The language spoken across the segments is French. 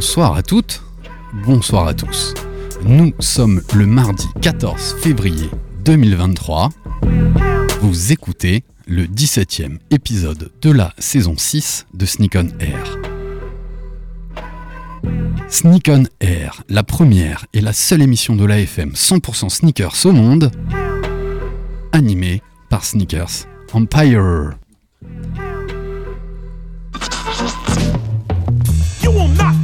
Bonsoir à toutes, bonsoir à tous. Nous sommes le mardi 14 février 2023. Vous écoutez le 17e épisode de la saison 6 de Sneak on Air. Sneak on Air, la première et la seule émission de l'AFM 100% sneakers au monde, animée par Sneakers Empire.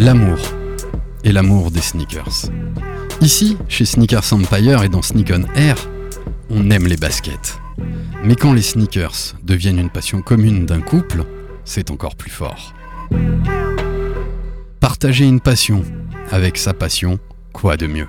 L'amour et l'amour des sneakers. Ici, chez Sneakers Empire et dans Sneak on Air, on aime les baskets. Mais quand les sneakers deviennent une passion commune d'un couple, c'est encore plus fort. Partager une passion avec sa passion, quoi de mieux?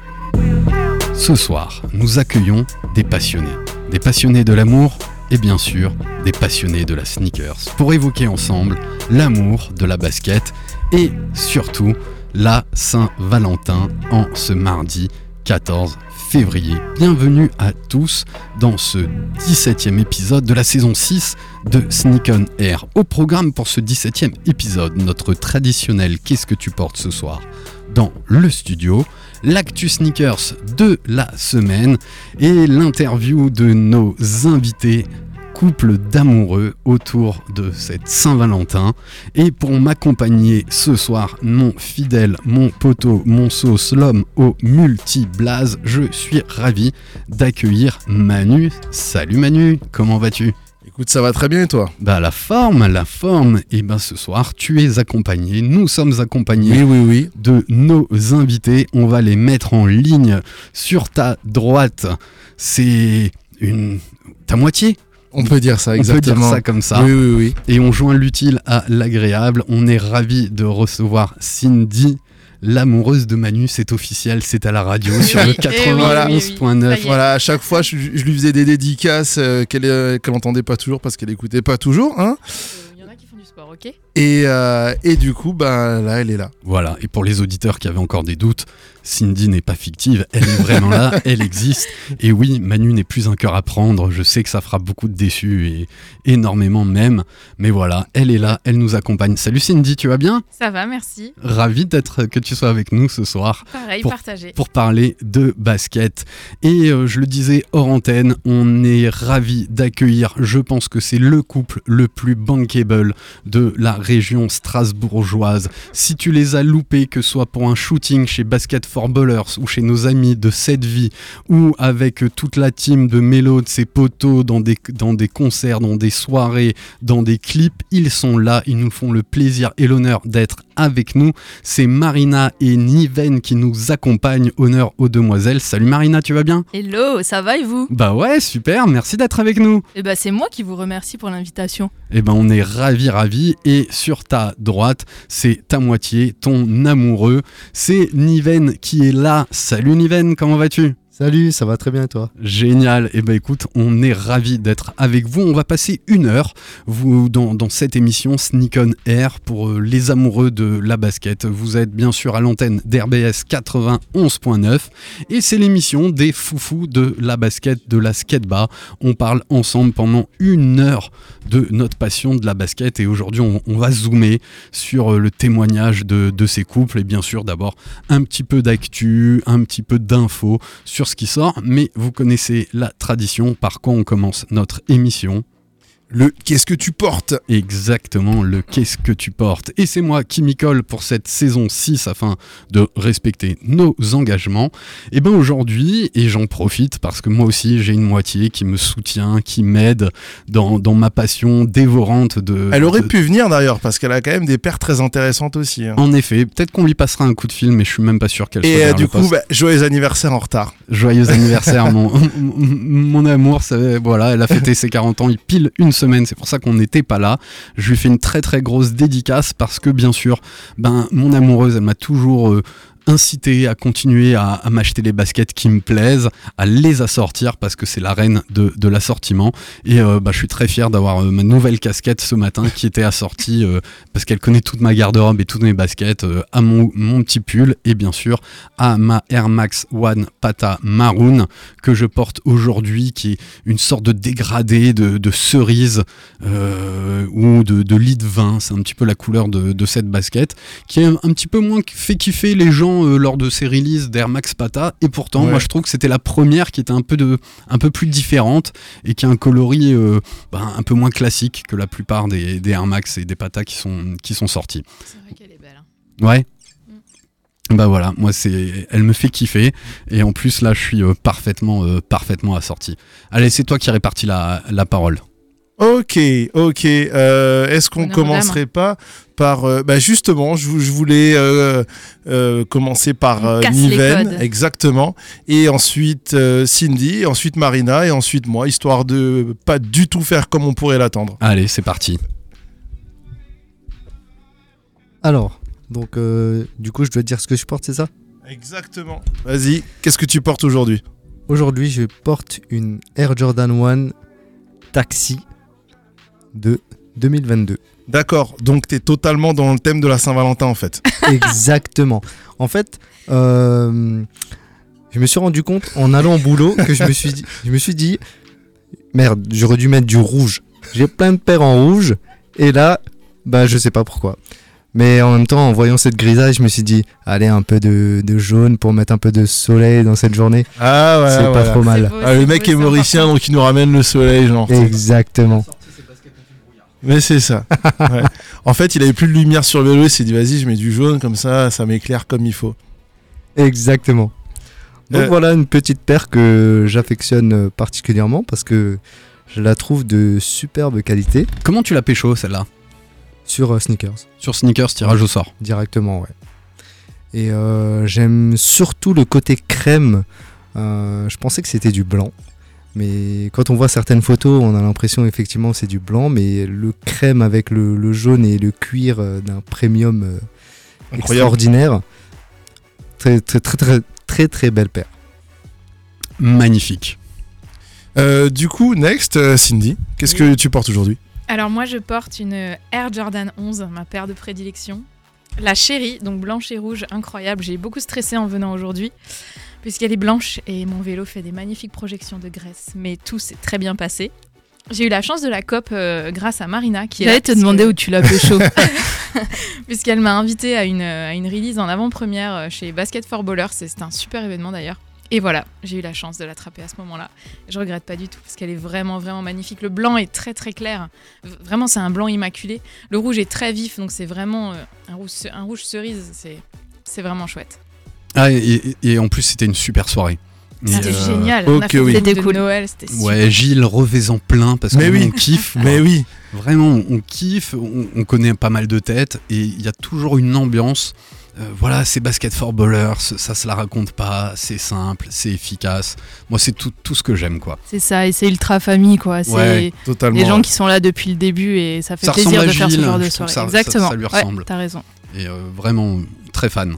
Ce soir, nous accueillons des passionnés. Des passionnés de l'amour et bien sûr des passionnés de la sneakers pour évoquer ensemble l'amour de la basket et surtout la Saint-Valentin en ce mardi 14 février. Bienvenue à tous dans ce 17e épisode de la saison 6 de Sneak on Air. Au programme pour ce 17e épisode, notre traditionnel Qu'est-ce que tu portes ce soir? dans le studio, l'actu sneakers de la semaine et l'interview de nos invités couple d'amoureux autour de cette Saint-Valentin. Et pour m'accompagner ce soir, mon fidèle, mon poteau, mon sauce, l'homme au multi-blaze, je suis ravi d'accueillir Manu. Salut Manu, comment vas-tu? Écoute, ça va très bien et toi? Bah la forme, la forme. Et ben ce soir, tu es accompagné, nous sommes accompagnés oui, oui. de nos invités. On va les mettre en ligne sur ta droite. C'est une ta moitié? On peut dire ça, On peut exactement. dire ça comme ça. Oui, oui, oui. Et on joint l'utile à l'agréable. On est ravi de recevoir Cindy. L'amoureuse de Manu, c'est officiel, c'est à la radio sur le oui, eh oui, 91.9. Ça y est. Voilà, à chaque fois, je, je lui faisais des dédicaces euh, qu'elle euh, entendait pas toujours parce qu'elle écoutait pas toujours. Hein Ok et, euh, et du coup, bah, là, elle est là. Voilà, et pour les auditeurs qui avaient encore des doutes, Cindy n'est pas fictive, elle est vraiment là, elle existe. Et oui, Manu n'est plus un cœur à prendre, je sais que ça fera beaucoup de déçus et énormément même, mais voilà, elle est là, elle nous accompagne. Salut Cindy, tu vas bien? Ça va, merci. Ravi d'être que tu sois avec nous ce soir. Pareil, Pour- partagé. pour parler de basket. Et euh, je le disais hors antenne, on est ravi d'accueillir, je pense que c'est le couple le plus bankable de la région strasbourgeoise. Si tu les as loupés, que ce soit pour un shooting chez Basket for Ballers ou chez nos amis de cette vie ou avec toute la team de Mélo, de ses potos dans des, dans des concerts, dans des soirées, dans des clips, ils sont là, ils nous font le plaisir et l'honneur d'être avec nous. C'est Marina et Niven qui nous accompagnent. Honneur aux demoiselles. Salut Marina, tu vas bien? Hello, ça va et vous? Bah ouais, super, merci d'être avec nous. Eh ben, c'est moi qui vous remercie pour l'invitation. Eh ben on est ravis, ravis. Et sur ta droite, c'est ta moitié, ton amoureux. C'est Niven qui est là. Salut Niven, comment vas-tu? Salut, ça va très bien et toi? Génial. Et ben écoute, on est ravis d'être avec vous. On va passer une heure dans, cette émission Sneak on Air pour euh, les amoureux de la basket. Vous êtes bien sûr à l'antenne d'RBS 91.9 et c'est l'émission des foufous de la basket, de la skatebar. On parle ensemble pendant une heure de notre passion de la basket et aujourd'hui on, va zoomer sur euh, le témoignage de, de ces couples et bien sûr d'abord un petit peu d'actu, un petit peu d'infos sur qui sort, mais vous connaissez la tradition, par quoi on commence notre émission. Le qu'est-ce que tu portes Exactement, le qu'est-ce que tu portes. Et c'est moi qui m'y colle pour cette saison 6 afin de respecter nos engagements. Et ben aujourd'hui, et j'en profite parce que moi aussi j'ai une moitié qui me soutient, qui m'aide dans, dans ma passion dévorante de... Elle aurait de- pu venir d'ailleurs parce qu'elle a quand même des paires très intéressantes aussi. hein. En effet, peut-être qu'on lui passera un coup de fil, mais je suis même pas sûr qu'elle soit Et euh, du coup, bah, joyeux anniversaire en retard. Joyeux anniversaire, mon, mon amour. ça- voilà, elle a fêté ses 40 ans, il pile une C'est pour ça qu'on n'était pas là. Je lui fais une très très grosse dédicace parce que, bien sûr, ben, mon amoureuse, elle m'a toujours incité à continuer à, m'acheter les baskets qui me plaisent, à les assortir parce que c'est la reine de, l'assortiment. Et euh, bah, je suis très fier d'avoir euh, ma nouvelle casquette ce matin qui était assortie euh, parce qu'elle connaît toute ma garde-robe et toutes mes baskets, à mon, petit pull et bien sûr à ma Air Max One Pata Maroon que je porte aujourd'hui, qui est une sorte de dégradé de, cerise ou de, lit de vin. C'est un petit peu la couleur de, de cette basket, qui est un, un petit peu moins fait kiffer les gens euh, lors de ces releases d'Air Max Pata. Et pourtant, Ouais. moi, je trouve que c'était la première qui était un peu, de, un peu plus différente et qui a un coloris euh, ben, un peu moins classique que la plupart des, des Air Max et des Pata qui sont, qui sont sortis. C'est vrai qu'elle est belle. hein. Ouais. Bah voilà, moi c'est, elle me fait kiffer et en plus là je suis euh, parfaitement, euh, parfaitement assorti. Allez, c'est toi qui répartis la, la parole. Ok, ok. Euh, Est-ce qu'on commencerait pas par... euh, bah justement, je, vou- je voulais euh, euh, commencer par euh, Niven, exactement, et ensuite euh, Cindy, et ensuite Marina, et ensuite moi, histoire de pas du tout faire comme on pourrait l'attendre. Allez, c'est parti. Alors, donc, euh, du coup, je dois dire ce que je porte, c'est ça? Exactement. Vas-y, qu'est-ce que tu portes aujourd'hui? Aujourd'hui, je porte une Air Jordan 1 Taxi de 2022. D'accord, donc t'es totalement dans le thème de la Saint-Valentin en fait. Exactement. En fait, euh, je me suis rendu compte en allant au boulot que je me suis dit, je me suis dit merde, j'aurais dû mettre du rouge. J'ai plein de paires en rouge et là, bah je sais pas pourquoi. Mais en même temps, en voyant cette grisaille, je me suis dit, allez, un peu de, de jaune pour mettre un peu de soleil dans cette journée. Ah ouais, c'est pas trop mal. Beau, Ah, le mec est mauricien, donc il nous ramène le soleil, genre. Exactement. Mais c'est ça. Ouais. En fait, il avait plus de lumière sur le vélo, il s'est dit vas-y, je mets du jaune, comme ça, ça m'éclaire comme il faut. Exactement. Donc Euh, voilà une petite paire que j'affectionne particulièrement parce que je la trouve de superbe qualité Comment tu l'as pécho celle-là? Sur euh, sneakers. Sur Sneakers, tirage au sort. Directement, ouais. Et euh, j'aime surtout le côté crème. Euh, je pensais que c'était du blanc. Mais quand on voit certaines photos, on a l'impression effectivement que c'est du blanc. Mais le crème avec le, le jaune et le cuir euh, d'un premium euh, Incroyable. extraordinaire. Très, très, très, très, très, très belle paire. Magnifique. Euh, du coup, next, euh, Cindy, qu'est-ce que tu portes aujourd'hui? Alors moi je porte une Air Jordan 11, ma paire de prédilection. La chérie, donc blanche et rouge, incroyable. J'ai beaucoup stressé en venant aujourd'hui, puisqu'elle est blanche et mon vélo fait des magnifiques projections de graisse. Mais tout s'est très bien passé. J'ai eu la chance de la COP euh, grâce à Marina qui J'allais te demander où tu l'as pécho. Puisqu'elle m'a invité à une, à une release en avant-première euh, chez Basket for Ballers. C'était un super événement d'ailleurs. Et voilà, j'ai eu la chance de l'attraper à ce moment-là. Je regrette pas du tout parce qu'elle est vraiment, vraiment magnifique. Le blanc est très, très clair. Vraiment, c'est un blanc immaculé. Le rouge est très vif, donc c'est vraiment euh, un, rouge, un rouge cerise. C'est, c'est vraiment chouette. Ah, et, en plus, c'était une super soirée. C'était euh, génial. On a ok, fait oui. des de cool. Noël, c'était super. Ouais, Gilles, revais-en plein parce que oui. on kiffe. Mais oui, Vraiment, on, kiffe, on, on connaît pas mal de têtes et il y a toujours une ambiance. Euh, voilà, c'est basket for ballers, ça se la raconte pas, c'est simple, c'est efficace. Moi, c'est tout, tout ce que j'aime, quoi. C'est ça, et c'est ultra famille, quoi. C'est Ouais, totalement. les gens qui sont là depuis le début et ça fait Ça plaisir de à faire ce Gilles, genre de soirée. ça- ça- Exactement. ça lui Ouais, ressemble. T'as raison. Et euh, vraiment très fan,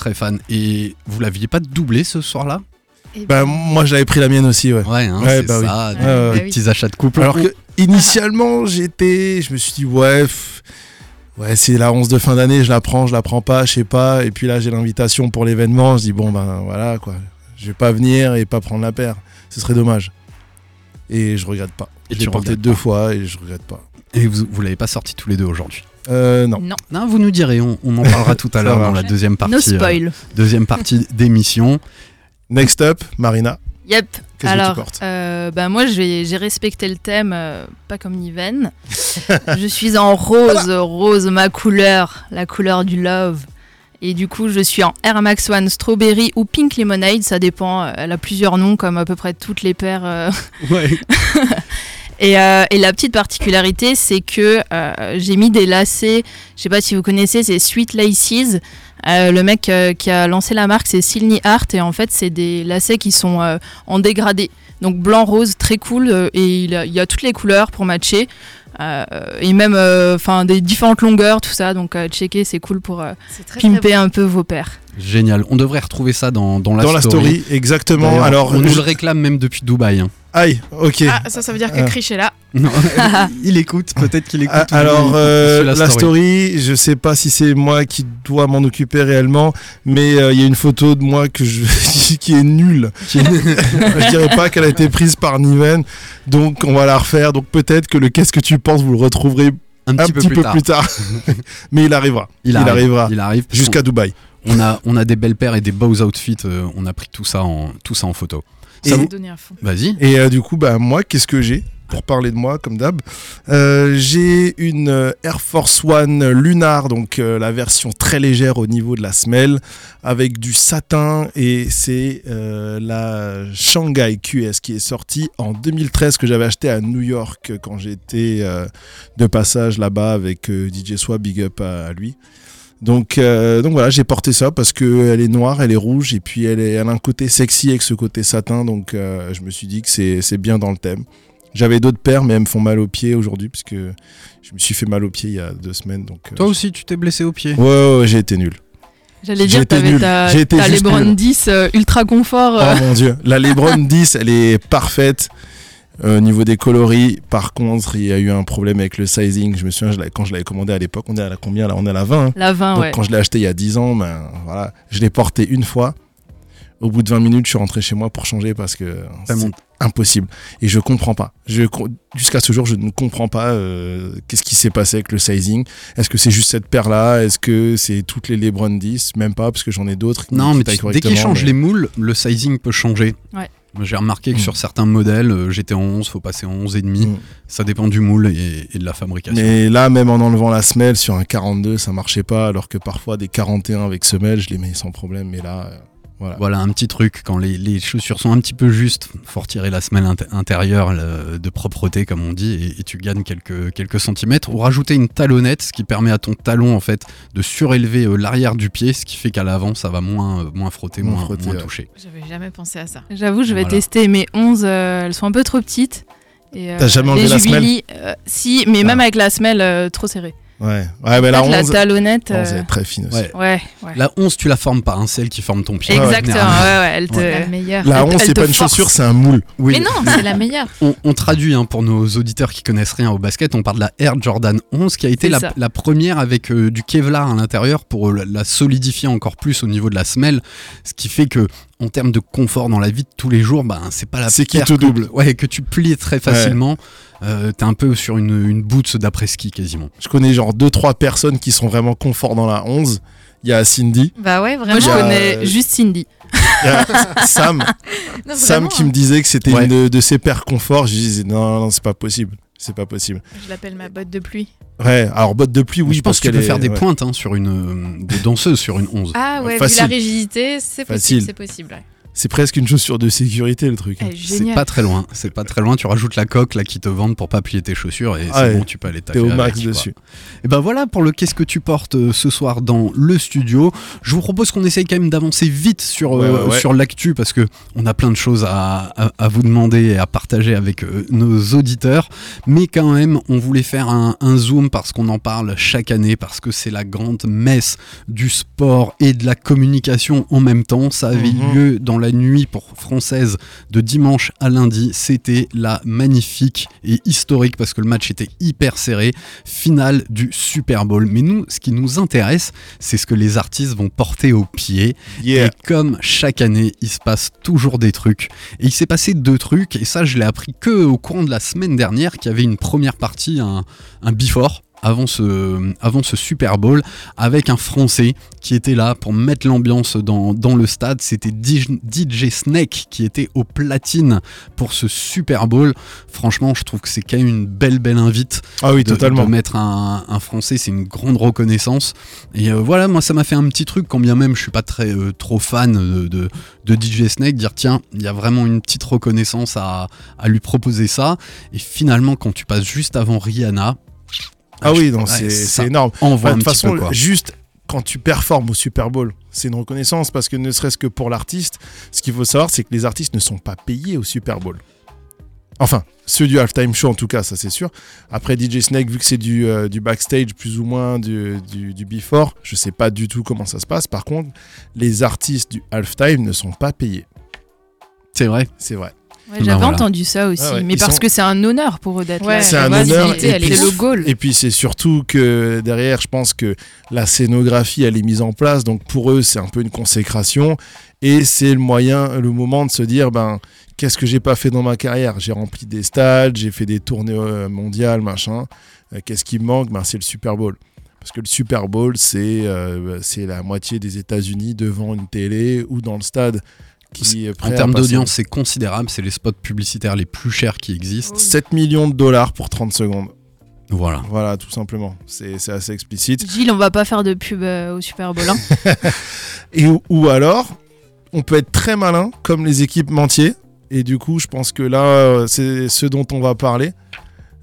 très fan. Et vous l'aviez pas doublé ce soir-là Et Bah, moi, j'avais pris la mienne aussi, ouais. Ouais, hein, Ouais, c'est bah oui. ça, Ouais, des, petits achats de couple. Alors que initialement, j'étais, je me suis dit ouais, pff, ouais, c'est la 11 de fin d'année, je la prends, je la prends pas, je sais pas. Et puis là, j'ai l'invitation pour l'événement, je dis bon ben voilà quoi, je vais pas venir et pas prendre la paire, ce serait dommage. Et je regrette pas. L'ai porté deux pas. fois et je regrette pas. Et vous, vous l'avez pas sorti tous les deux aujourd'hui Euh, non. Non. Non, vous nous direz, on, on en parlera tout à l'heure dans la deuxième partie, No euh, spoil. deuxième partie d'émission. Next up, Marina. Yep. Qu'est-ce que tu portes euh, bah moi j'ai respecté le thème, euh, pas comme Niven. je suis en rose, rose ma couleur, la couleur du love. Et du coup, je suis en Air Max One Strawberry ou Pink Lemonade, ça dépend. Elle a plusieurs noms, comme à peu près toutes les paires. euh. Ouais. Et, euh, et la petite particularité, c'est que euh, j'ai mis des lacets. Je sais pas si vous connaissez, c'est Sweet Laces. Euh, le mec euh, qui a lancé la marque, c'est Silny Art. Et en fait, c'est des lacets qui sont euh, en dégradé. Donc blanc-rose, très cool. euh, et il, a- il y a toutes les couleurs pour matcher. Euh, et même enfin des différentes longueurs, tout ça. Donc euh, checker, c'est cool pour euh, très, pimper un peu vos paires. Génial. On devrait retrouver ça dans, dans la Dans la story, exactement. Alors, on nous je- le réclame même depuis Dubaï. hein. Aïe, ok. Ah, Ah, ça, ça veut dire que Ah. Krish est là. Non, il écoute, peut-être qu'il écoute. Ah, alors, euh, la, story. je sais pas si c'est moi qui dois m'en occuper réellement, mais euh, il y a une photo de moi que je, qui est nulle. je dirais pas qu'elle a été prise par Niven, donc on va la refaire. Donc peut-être que le qu'est-ce que tu penses, vous le retrouverez un un petit, peu, plus, tard. mais il arrivera. Il, Il arrive, arrivera. Il arrive. Jusqu'à Dubaï. On a, on a des belles paires et des beaux outfits. euh, on a pris tout ça en, tout ça en photo. Et- Ça vous vous... donner un fond. Vas-y. Et euh, du coup, bah, moi, qu'est-ce que j'ai pour parler de moi, comme d'hab Euh, J'ai une euh, Air Force One Lunar, donc euh, la version très légère au niveau de la semelle, avec du satin, et c'est euh, la Shanghai QS qui est sortie en 2013, que j'avais acheté à New York quand j'étais euh, de passage là-bas avec euh, DJ Swap, big up à, à lui. Donc, euh, donc voilà, j'ai porté ça parce qu'elle est noire, elle est rouge et puis elle, est, elle a un côté sexy avec ce côté satin. Donc euh, je me suis dit que c'est c'est bien dans le thème. J'avais d'autres paires, mais elles me font mal aux pieds aujourd'hui puisque je me suis fait mal aux pieds il y a deux semaines. Donc, euh, Toi aussi, tu t'es blessé au pied. Ouais, ouais, ouais, j'ai été nul. J'allais J'ai dire, été t'avais nul. ta, J'ai été ta juste Lebron nul. 10 euh, ultra confort. euh. Oh mon dieu. La Lebron 10, elle est parfaite. Euh, Au niveau des coloris, par contre, il y a eu un problème avec le sizing. Je me souviens, je quand je l'avais commandé à l'époque, on est à la combien là? On est à la 20. hein. La 20, Donc ouais. quand je l'ai acheté il y a 10 ans, ben voilà, je l'ai porté une fois. Au bout de 20 minutes, je suis rentré chez moi pour changer parce que c'est impossible. Et je comprends pas. Je Jusqu'à ce jour, je ne comprends pas euh, qu'est-ce qui s'est passé avec le sizing. Est-ce que c'est juste cette paire-là? Est-ce que c'est toutes les Lebron 10 Même pas, parce que j'en ai d'autres. qui- Non, qui mais dès qu'ils changent mais- les moules, le sizing peut changer. Ouais. J'ai remarqué que Mm. sur certains modèles, euh, j'étais en 11, faut passer en 11,5. Mm. Ça dépend du moule et, et de la fabrication. Mais là, même en enlevant la semelle sur un 42, ça marchait pas. Alors que parfois, des 41 avec semelle, je les mets sans problème. Mais là, euh, voilà. Voilà un petit truc, quand les, les chaussures sont un petit peu justes, faut retirer la semelle int- intérieure le- de propreté comme on dit et, et tu gagnes quelques, quelques centimètres ou rajouter une talonnette ce qui permet à ton talon en fait de surélever euh, l'arrière du pied ce qui fait qu'à l'avant ça va moins, euh, moins frotter, Moins moins, frotter, moins ouais. toucher. J'avais jamais pensé à ça. J'avoue, je vais Voilà. tester mes 11. euh, elles sont un peu trop petites. Et, euh, T'as jamais enlevé les la semelle euh, Si, mais Ah. même avec la semelle euh, trop serrée. Ouais, ouais mais la En fait, la 11, talonnette. la 11 euh, est très fine aussi. Ouais. Ouais, ouais. La 11 tu la formes pas, hein, c'est elle qui forme ton pied. Exactement, ouais, ouais, elle te. La meilleure. La Elle- 11, elle c'est pas une chaussure, c'est un moule. Oui. Mais non, c'est la meilleure. On, on traduit hein, pour nos auditeurs qui connaissent rien au basket, on parle de la Air Jordan 11 qui a été la, première avec euh, du Kevlar à l'intérieur pour euh, la, solidifier encore plus au niveau de la semelle, ce qui fait que en termes de confort dans la vie de tous les jours, ben c'est pas la C'est qui te que- double. ouais, que tu plies très facilement. Euh, T'es un peu sur une, une boots d'après ski quasiment. Je connais genre 2-3 personnes qui sont vraiment confort dans la 11. Il y a Cindy, Bah ouais, vraiment. Moi, je connais euh, juste Cindy. il y a Sam, Non, Sam qui me hein. disait que c'était Ouais. une de, de ses paires confort. Je disais non, non, c'est pas possible. C'est pas possible. Je l'appelle ma botte de pluie. Ouais, alors botte de pluie, oui, je pense parce que tu qu'elle peux est- faire des ouais. pointes hein, sur une euh, des danseuses sur une 11. Ah ouais, Facile. vu la rigidité, c'est Facile. possible, c'est possible. ouais. C'est presque une chaussure de sécurité le truc. Eh, C'est pas très loin, c'est pas très loin. Tu rajoutes la coque là qui te vendent pour pas plier tes chaussures et Ah c'est ouais. bon, tu peux aller T'es taffer au avec, max quoi. dessus. Et ben voilà pour le qu'est-ce que tu portes euh, ce soir dans le studio. Je vous propose qu'on essaye quand même d'avancer vite sur, euh, Ouais, ouais, ouais. sur l'actu parce que on a plein de choses à, à- à vous demander et à partager avec euh, nos auditeurs. Mais quand même, on voulait faire un, un zoom parce qu'on en parle chaque année, parce que c'est la grande messe du sport et de la communication en même temps. Ça avait Mhm. lieu dans la nuit pour française de dimanche à lundi. C'était la magnifique et historique parce que le match était hyper serré finale du Super Bowl. Mais nous, ce qui nous intéresse, c'est ce que les artistes vont porter au pied. Yeah. Et comme chaque année, il se passe toujours des trucs. Et il s'est passé deux trucs, et ça, je l'ai appris que au courant de la semaine dernière, qu'il y avait une première partie, un, un before. Avant ce, avant ce Super Bowl avec un Français qui était là pour mettre l'ambiance dans, dans le stade. C'était DJ, Snake qui était au platine pour ce Super Bowl. Franchement, je trouve que c'est quand même une belle, belle invite Ah oui, de, totalement. de mettre un, un Français. C'est une grande reconnaissance. Et euh, voilà, moi, ça m'a fait un petit truc, quand bien même je suis pas très euh, trop fan de, de, de DJ Snake, dire tiens, il y a vraiment une petite reconnaissance à, à lui proposer ça. Et finalement, quand tu passes juste avant Rihanna, Ah oui, non, ouais, c'est énorme. Enfin, un de toute façon, peu juste quand tu performes au Super Bowl, c'est une reconnaissance parce que ne serait-ce que pour l'artiste, ce qu'il faut savoir, c'est que les artistes ne sont pas payés au Super Bowl. Enfin, ceux du halftime show en tout cas, ça c'est sûr. Après DJ Snake, vu que c'est du, euh, du backstage plus ou moins du, du, du before, je sais pas du tout comment ça se passe. Par contre, les artistes du halftime ne sont pas payés. C'est vrai. C'est vrai. Ouais, Ben J'avais voilà. entendu ça aussi, Ah ouais, mais parce sont- que c'est un honneur pour eux d'être Ouais, là. C'est un honneur, et puis- le goal. Et puis c'est surtout que derrière, je pense que la scénographie, elle est mise en place. Donc pour eux, c'est un peu une consécration. Et c'est le moyen, le moment de se dire, ben, qu'est-ce que j'ai pas fait dans ma carrière? J'ai rempli des stades, j'ai fait des tournées euh, mondiales, machin. Euh, qu'est-ce qui me manque? Ben, C'est le Super Bowl. Parce que le Super Bowl, c'est euh, c'est la moitié des États-Unis devant une télé ou dans le stade. Qui est En prêt termes d'audience, c'est considérable. C'est les spots publicitaires les plus chers qui existent. 7 millions de dollars pour 30 secondes. Voilà. Voilà, tout simplement. C'est c'est assez explicite. Gilles, on va pas faire de pub euh, au Super Bowl. hein. Et ou, ou alors, on peut être très malin, comme les équipementiers. Et du coup, je pense que là, euh, c'est ce dont on va parler.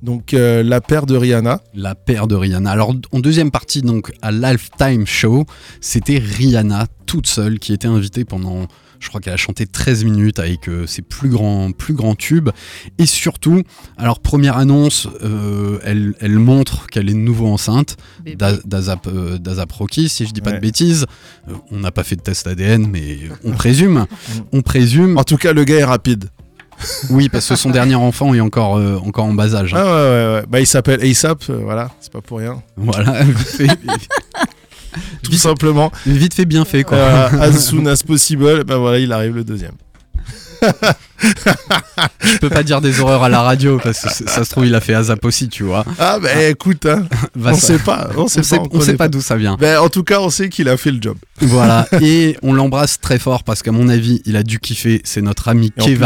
Donc, euh, la paire de Rihanna. La paire de Rihanna. Alors en deuxième partie, donc à l'Halftime Show, c'était Rihanna toute seule qui était invitée pendant, je crois qu'elle a chanté 13 minutes avec euh, ses plus grands, plus grands tubes. Et surtout, alors première annonce, euh, elle, elle montre qu'elle est de nouveau enceinte d'Azap euh, d'Azap Rocky, si je dis pas Ouais. de bêtises. Euh, on n'a pas fait de test ADN, mais on présume. on présume. En tout cas, le gars est rapide. Oui, parce que son dernier enfant est encore, euh, encore en bas âge. hein. Ah ouais, ouais, ouais. Bah, il s'appelle ASAP, euh, voilà, c'est pas pour rien. Voilà, Tout Vite- simplement. vite fait, bien fait quoi. Euh, as soon as possible, ben voilà, il arrive le deuxième. Je peux pas dire des horreurs à la radio parce que ça se trouve il a fait Azap aussi, tu vois. Ah, bah écoute, hein, Va on ça- sait pas. On sait pas. on sait pas d'où ça vient. Ben, en tout cas, on sait qu'il a fait le job. Voilà, et on l'embrasse très fort parce qu'à mon avis, il a dû kiffer. C'est notre ami Et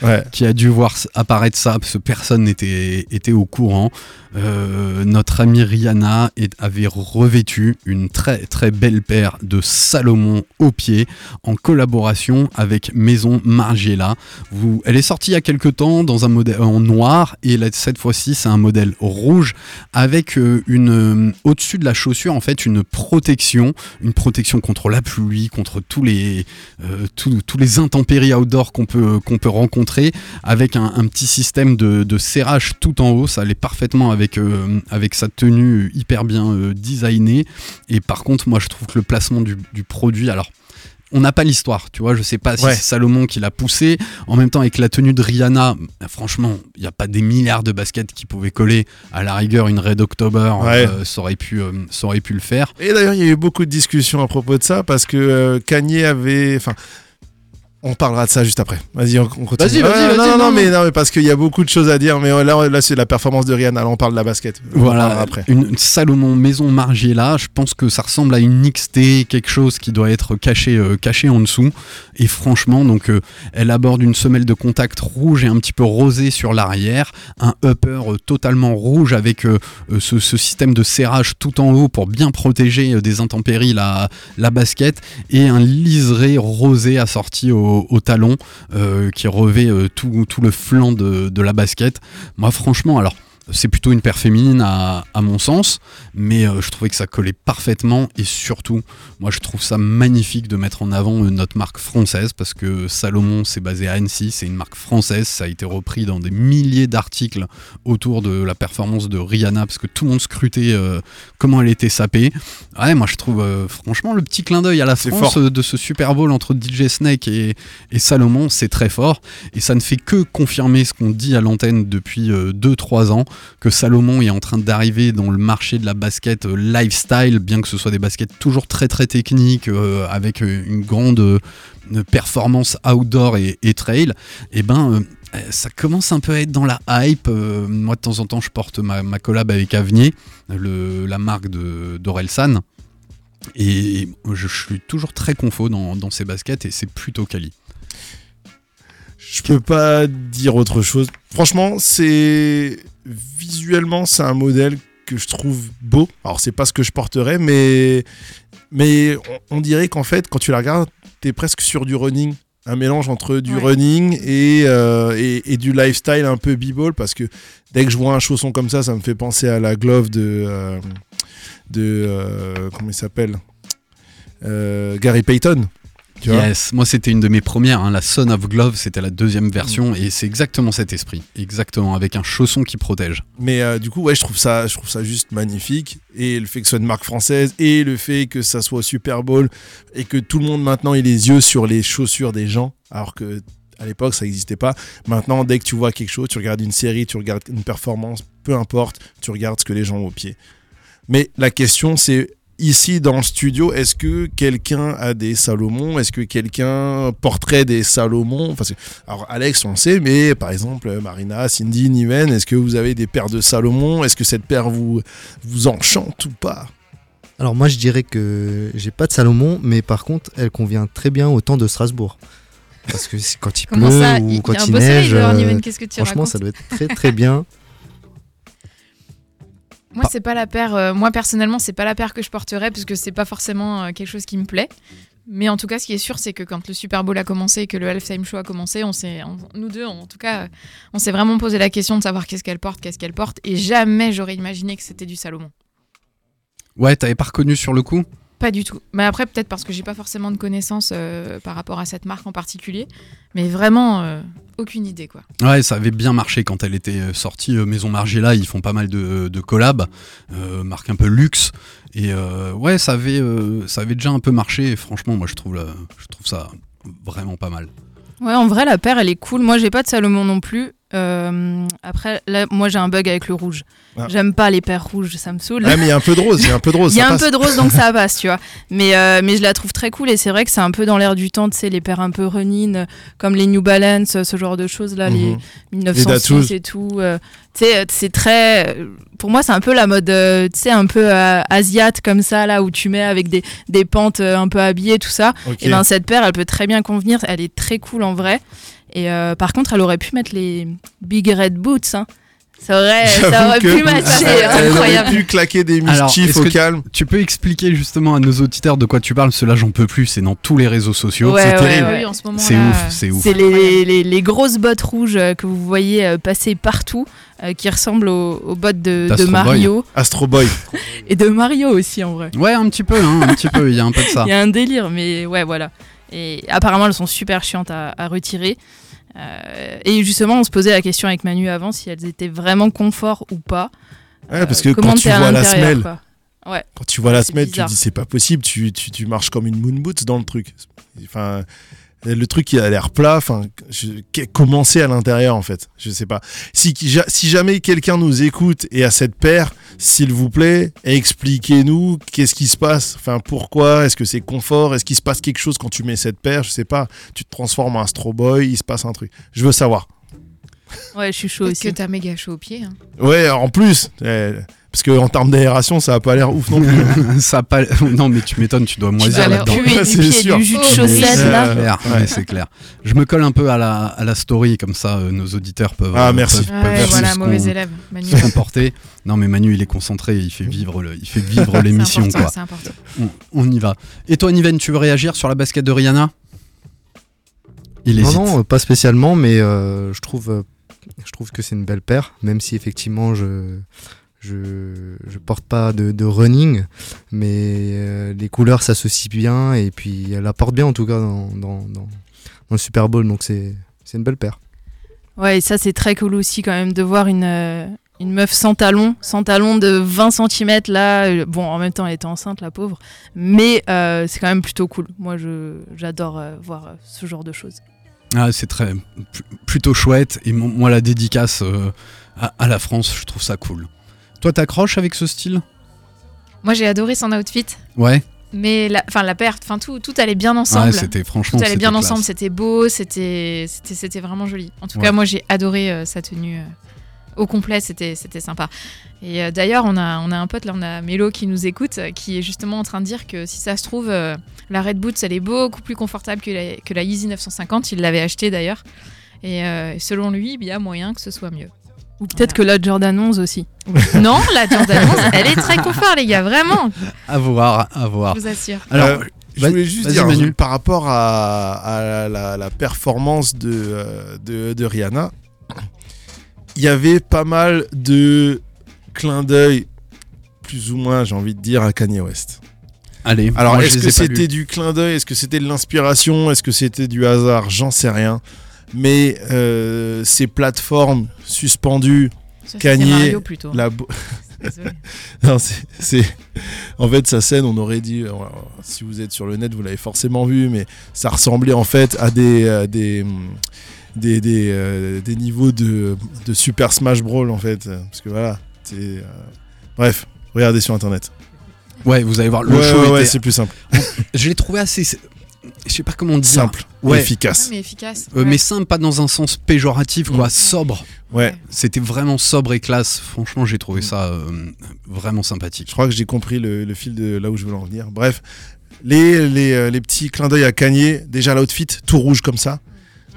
Ouais. qui a dû voir apparaître ça parce que personne n'était était au courant. Euh, notre amie Rihanna avait revêtu une très très belle paire de Salomon au pied en collaboration avec Maison Margiela. Elle est sortie il y a quelques temps dans un modèle en noir et cette fois-ci c'est un modèle rouge avec euh, une euh, au-dessus de la chaussure en fait une protection, une protection contre la pluie, contre tous les euh, tous, les intempéries outdoor qu'on peut rencontrer avec un, petit système de, serrage tout en haut. Ça allait parfaitement avec avec sa tenue hyper bien designée. Et par contre, moi je trouve que le placement du, du produit alors on n'a pas l'histoire, tu vois. Je sais pas si Ouais. c'est Salomon qui l'a poussé. En même temps, avec la tenue de Rihanna, bah, franchement, il n'y a pas des milliards de baskets qui pouvaient coller. À la rigueur, une Red October, Ouais. euh, ça, aurait pu, euh, ça aurait pu le faire. Et d'ailleurs, il y a eu beaucoup de discussions à propos de ça parce que euh, Kanye avait. Enfin, on parlera de ça juste après. Vas-y, on, on continue. Vas-y, vas-y, vas-y, Non, non, non, non, non. mais, non, mais parce qu'il y a beaucoup de choses à dire. Mais là, là c'est la performance de Rihanna. Là, on parle de la basket. On Voilà, après. une Salomon Maison Margiela, je pense que ça ressemble à une XT, quelque chose qui doit être caché, euh, caché en dessous. Et franchement, donc, euh, elle aborde une semelle de contact rouge et un petit peu rosé sur l'arrière, un upper euh, totalement rouge avec ce, ce système de serrage tout en haut pour bien protéger des intempéries la, la basket, et un liseré rosé assorti au, au talon euh, qui revêt euh, tout, le flanc de la basket. Moi, franchement, alors c'est plutôt une paire féminine à, à mon sens, mais euh, je trouvais que ça collait parfaitement et surtout, moi je trouve ça magnifique de mettre en avant notre marque française parce que Salomon c'est basé à Annecy, c'est une marque française, ça a été repris dans des milliers d'articles autour de la performance de Rihanna parce que tout le monde scrutait euh, comment elle était sapée. Ouais, moi je trouve euh, franchement le petit clin d'œil à la France de ce Super Bowl entre DJ Snake et, et Salomon, c'est très fort. Et ça ne fait que confirmer ce qu'on dit à l'antenne depuis 2-3 ans que Salomon est en train d'arriver dans le marché de la basket euh, lifestyle, bien que ce soit des baskets toujours très très techniques, euh, avec euh, une grande performance outdoor et, trail. Et ben, euh, euh, ça commence un peu à être dans la hype. Moi, de temps en temps, je porte ma, ma collab avec Avenir, le, la marque d'Orelsan. Et je, je suis toujours très confo dans, dans ces baskets et c'est plutôt quali. Je peux pas dire autre chose. Franchement, c'est visuellement c'est un modèle que je trouve beau. Alors c'est pas ce que je porterais, mais mais on, on dirait qu'en fait quand tu la regardes, t'es presque sur du running. Un mélange entre du Ouais. running et, euh, et, et du lifestyle un peu b-ball parce que dès que je vois un chausson comme ça, ça me fait penser à la glove de euh, de euh, comment il s'appelle? Gary Payton. Tu vois Yes, moi c'était une de mes premières, hein, la Son of Glove, c'était la deuxième version et c'est exactement cet esprit, exactement avec un chausson qui protège. Mais euh, du coup, ouais, je trouve ça, je trouve ça juste magnifique. Et le fait que ce soit une marque française, et le fait que ça soit au Super Bowl, et que tout le monde maintenant ait les yeux sur les chaussures des gens, alors que à l'époque ça n'existait pas. Maintenant, dès que tu vois quelque chose, tu regardes une série, tu regardes une performance, peu importe, tu regardes ce que les gens ont au pied. Mais la question, c'est ici dans le studio, est-ce que quelqu'un a des Salomon? Est-ce que quelqu'un porterait des Salomon? Enfin, Alors Alex, on le sait, mais par exemple Marina, Cindy, Niven, est-ce que vous avez des paires de Salomon? Est-ce que cette paire vous, vous enchante ou pas? Alors moi je dirais que j'ai pas de Salomon, mais par contre elle convient très bien au temps de Strasbourg. Parce que quand il Comment pleut ça? ou Il quand il soleil neige, euh, Niven, qu'est-ce que tu franchement racontes? ça doit être très très bien. Moi, c'est pas la paire. euh, moi, personnellement, c'est pas la paire que je porterais parce que c'est pas forcément euh, quelque chose qui me plaît. Mais en tout cas, ce qui est sûr, c'est que quand le Super Bowl a commencé et que le halftime show a commencé, on s'est, on- nous deux, en tout cas, euh, on s'est vraiment posé la question de savoir qu'est-ce qu'elle porte, qu'est-ce qu'elle porte. Et jamais j'aurais imaginé que c'était du Salomon. Ouais, t'avais pas reconnu sur le coup? Pas du tout. Mais après, peut-être parce que j'ai pas forcément de connaissances euh, par rapport à cette marque en particulier. Mais vraiment, euh, aucune idée, quoi. Ouais, ça avait bien marché quand elle était euh, sortie. Euh, Maison Margiela, ils font pas mal de, de collabs, euh, marque un peu luxe. Et euh, ouais, ça avait, euh, ça avait déjà un peu marché. Et franchement, moi, je trouve, la- je trouve ça vraiment pas mal. Ouais, en vrai, la paire, elle est cool. Moi, j'ai pas de Salomon non plus. Euh, après, là, moi, j'ai un bug avec le rouge. Ah. J'aime pas les paires rouges, ça me saoule. Ouais, mais il y a un peu de rose, il y a un peu de rose. Il y a un passe. peu de rose, donc ça passe, tu vois. Mais, euh, mais je la trouve très cool et c'est vrai que c'est un peu dans l'air du temps, tu sais, les paires un peu running, euh, comme les New Balance, ce genre de choses là, les Mhm. 1906 Datus. et tout. euh, tu sais, c'est très. Pour moi, c'est un peu la mode, tu sais, un peu asiate comme ça, là, où tu mets avec des, des pentes un peu habillées, tout ça. Et ben cette paire, elle peut très bien convenir. Elle est très cool en vrai. Et euh, par contre, elle aurait pu mettre les Big Red Boots. hein. Ça aurait, ça aurait pu matcher. elle aurait pu claquer des Alors, mischiefs au calme. Tu peux expliquer justement à nos auditeurs de quoi tu parles? Cela, j'en peux plus. C'est dans tous les réseaux sociaux. Ouais, c'est ouais, terrible. ouais. Oui, en ce moment C'est ouf, c'est ouf. C'est les, les, les grosses bottes rouges euh, que vous voyez euh, passer partout, euh, qui ressemblent aux, aux bottes de, de D'Astro Boy. Mario. Astro Boy. Et de Mario aussi, en vrai. Ouais, un petit peu, hein, un petit peu. Il y a un peu de ça. Il y a un délire, mais ouais, voilà. Et apparemment, elles sont super chiantes à, à retirer. Euh, et justement, on se posait la question avec Manu avant si elles étaient vraiment confort ou pas. Ouais, parce que Euh, comment quand tu vois la semelle. Ouais. quand tu vois la semelle, tu dis c'est pas possible, tu, tu, tu marches comme une moon boots dans le truc. Enfin, le truc il a l'air plat. Enfin, c'est à l'intérieur en fait? Je sais pas. Si, ja- si jamais quelqu'un nous écoute et a cette paire, s'il vous plaît, expliquez-nous qu'est-ce qui se passe. Enfin, pourquoi? Est-ce que c'est confort? Est-ce qu'il se passe quelque chose quand tu mets cette paire? Je sais pas. Tu te transformes en Astro Boy, il se passe un truc. Je veux savoir. Ouais, je suis chaud aussi. que t'as méga chaud aux pieds. hein. Ouais, en plus. eh, parce que en termes d'aération, ça a pas l'air ouf non plus. ça a pas... Non, mais tu m'étonnes, tu dois moisir là-dedans. C'est sûr. du jus de chaussette, c'est là. C'est clair, ouais, c'est clair. Je me colle un peu à la, à la story, comme ça euh, nos auditeurs peuvent, Ah, euh, merci. peuvent- peuvent Ouais, suivre voilà, mauvais élève. Manu. se comporter. Non, mais Manu, il est concentré, il fait vivre, le, il fait vivre l'émission, C'est important, quoi. Important. On, on y va. Et toi, Niven, tu veux réagir sur la basket de Rihanna? Il Non, hésite. non, euh, pas spécialement, mais euh, je trouve, euh, je trouve que c'est une belle paire, même si effectivement je, je, je porte pas de, de running, mais euh, les couleurs s'associent bien et puis elle apporte bien en tout cas dans, dans, dans, dans le Super Bowl, donc c'est, c'est une belle paire. Ouais, et ça c'est très cool aussi quand même de voir une, euh, une meuf sans talons, sans talons de 20 cm là. Euh, Bon, en même temps elle était enceinte la pauvre, mais euh, c'est quand même plutôt cool. Moi je, j'adore euh, voir ce genre de choses. Ah, c'est très pl- plutôt chouette. Et moi, la dédicace euh, à, à la France, je trouve ça cool. Toi, t'accroches avec ce style? Moi, j'ai adoré son outfit. Ouais. Mais la, enfin, la perte, enfin, tout, tout allait bien ensemble. Ouais, c'était franchement. tout allait bien ensemble, c'était beau, c'était c'était vraiment joli. En tout Ouais. cas, moi j'ai adoré euh, sa tenue euh, au complet, c'était c'était sympa. Et euh, d'ailleurs, on a on a un pote là, on a Mélo qui nous écoute, euh, qui est justement en train de dire que si ça se trouve, euh, la Red Boots elle est beaucoup plus confortable que la, que la Yeezy 950. Il l'avait acheté d'ailleurs. Et selon lui, il y a moyen que ce soit mieux. Ou peut-être que la Jordan 11 aussi. Non, la Jordan 11, elle est très confort, les gars, vraiment, À voir, à voir. je vous assure. Alors, Euh, je voulais juste dire Manu. par rapport à, à la, la performance de, euh, de, de Rihanna, il y avait pas mal de clins d'œil, plus ou moins, j'ai envie de dire, à Kanye West. allez. Alors, est-ce que c'était du clin d'œil? Est-ce que c'était de l'inspiration? Est-ce que c'était du hasard? J'en sais rien. Mais euh, ces plateformes suspendues, Ça, Mario plutôt. la. Non, c'est, En fait, sa scène, on aurait dit, si vous êtes sur le net, vous l'avez forcément vu, mais ça ressemblait en fait à des, euh, des, hum, des, des, euh, des niveaux de, de Super Smash Brawl, en fait. Parce que voilà, c'est. euh, Bref, regardez sur internet. Ouais, vous allez voir, le ouais, show ouais, ouais, était. c'est plus simple. Je l'ai trouvé assez. Je sais pas comment dire. Simple, Ouais. efficace. Ouais, mais efficace. Euh, ouais. Mais simple, pas dans un sens péjoratif, quoi. Mm. Sobre. Ouais, C'était vraiment sobre et classe. Franchement, j'ai trouvé ça euh, vraiment sympathique. je crois que j'ai compris le, le fil de là où je voulais en venir. Bref, les, les, euh, les petits clins d'œil à Kanye, déjà l'outfit, tout rouge comme ça.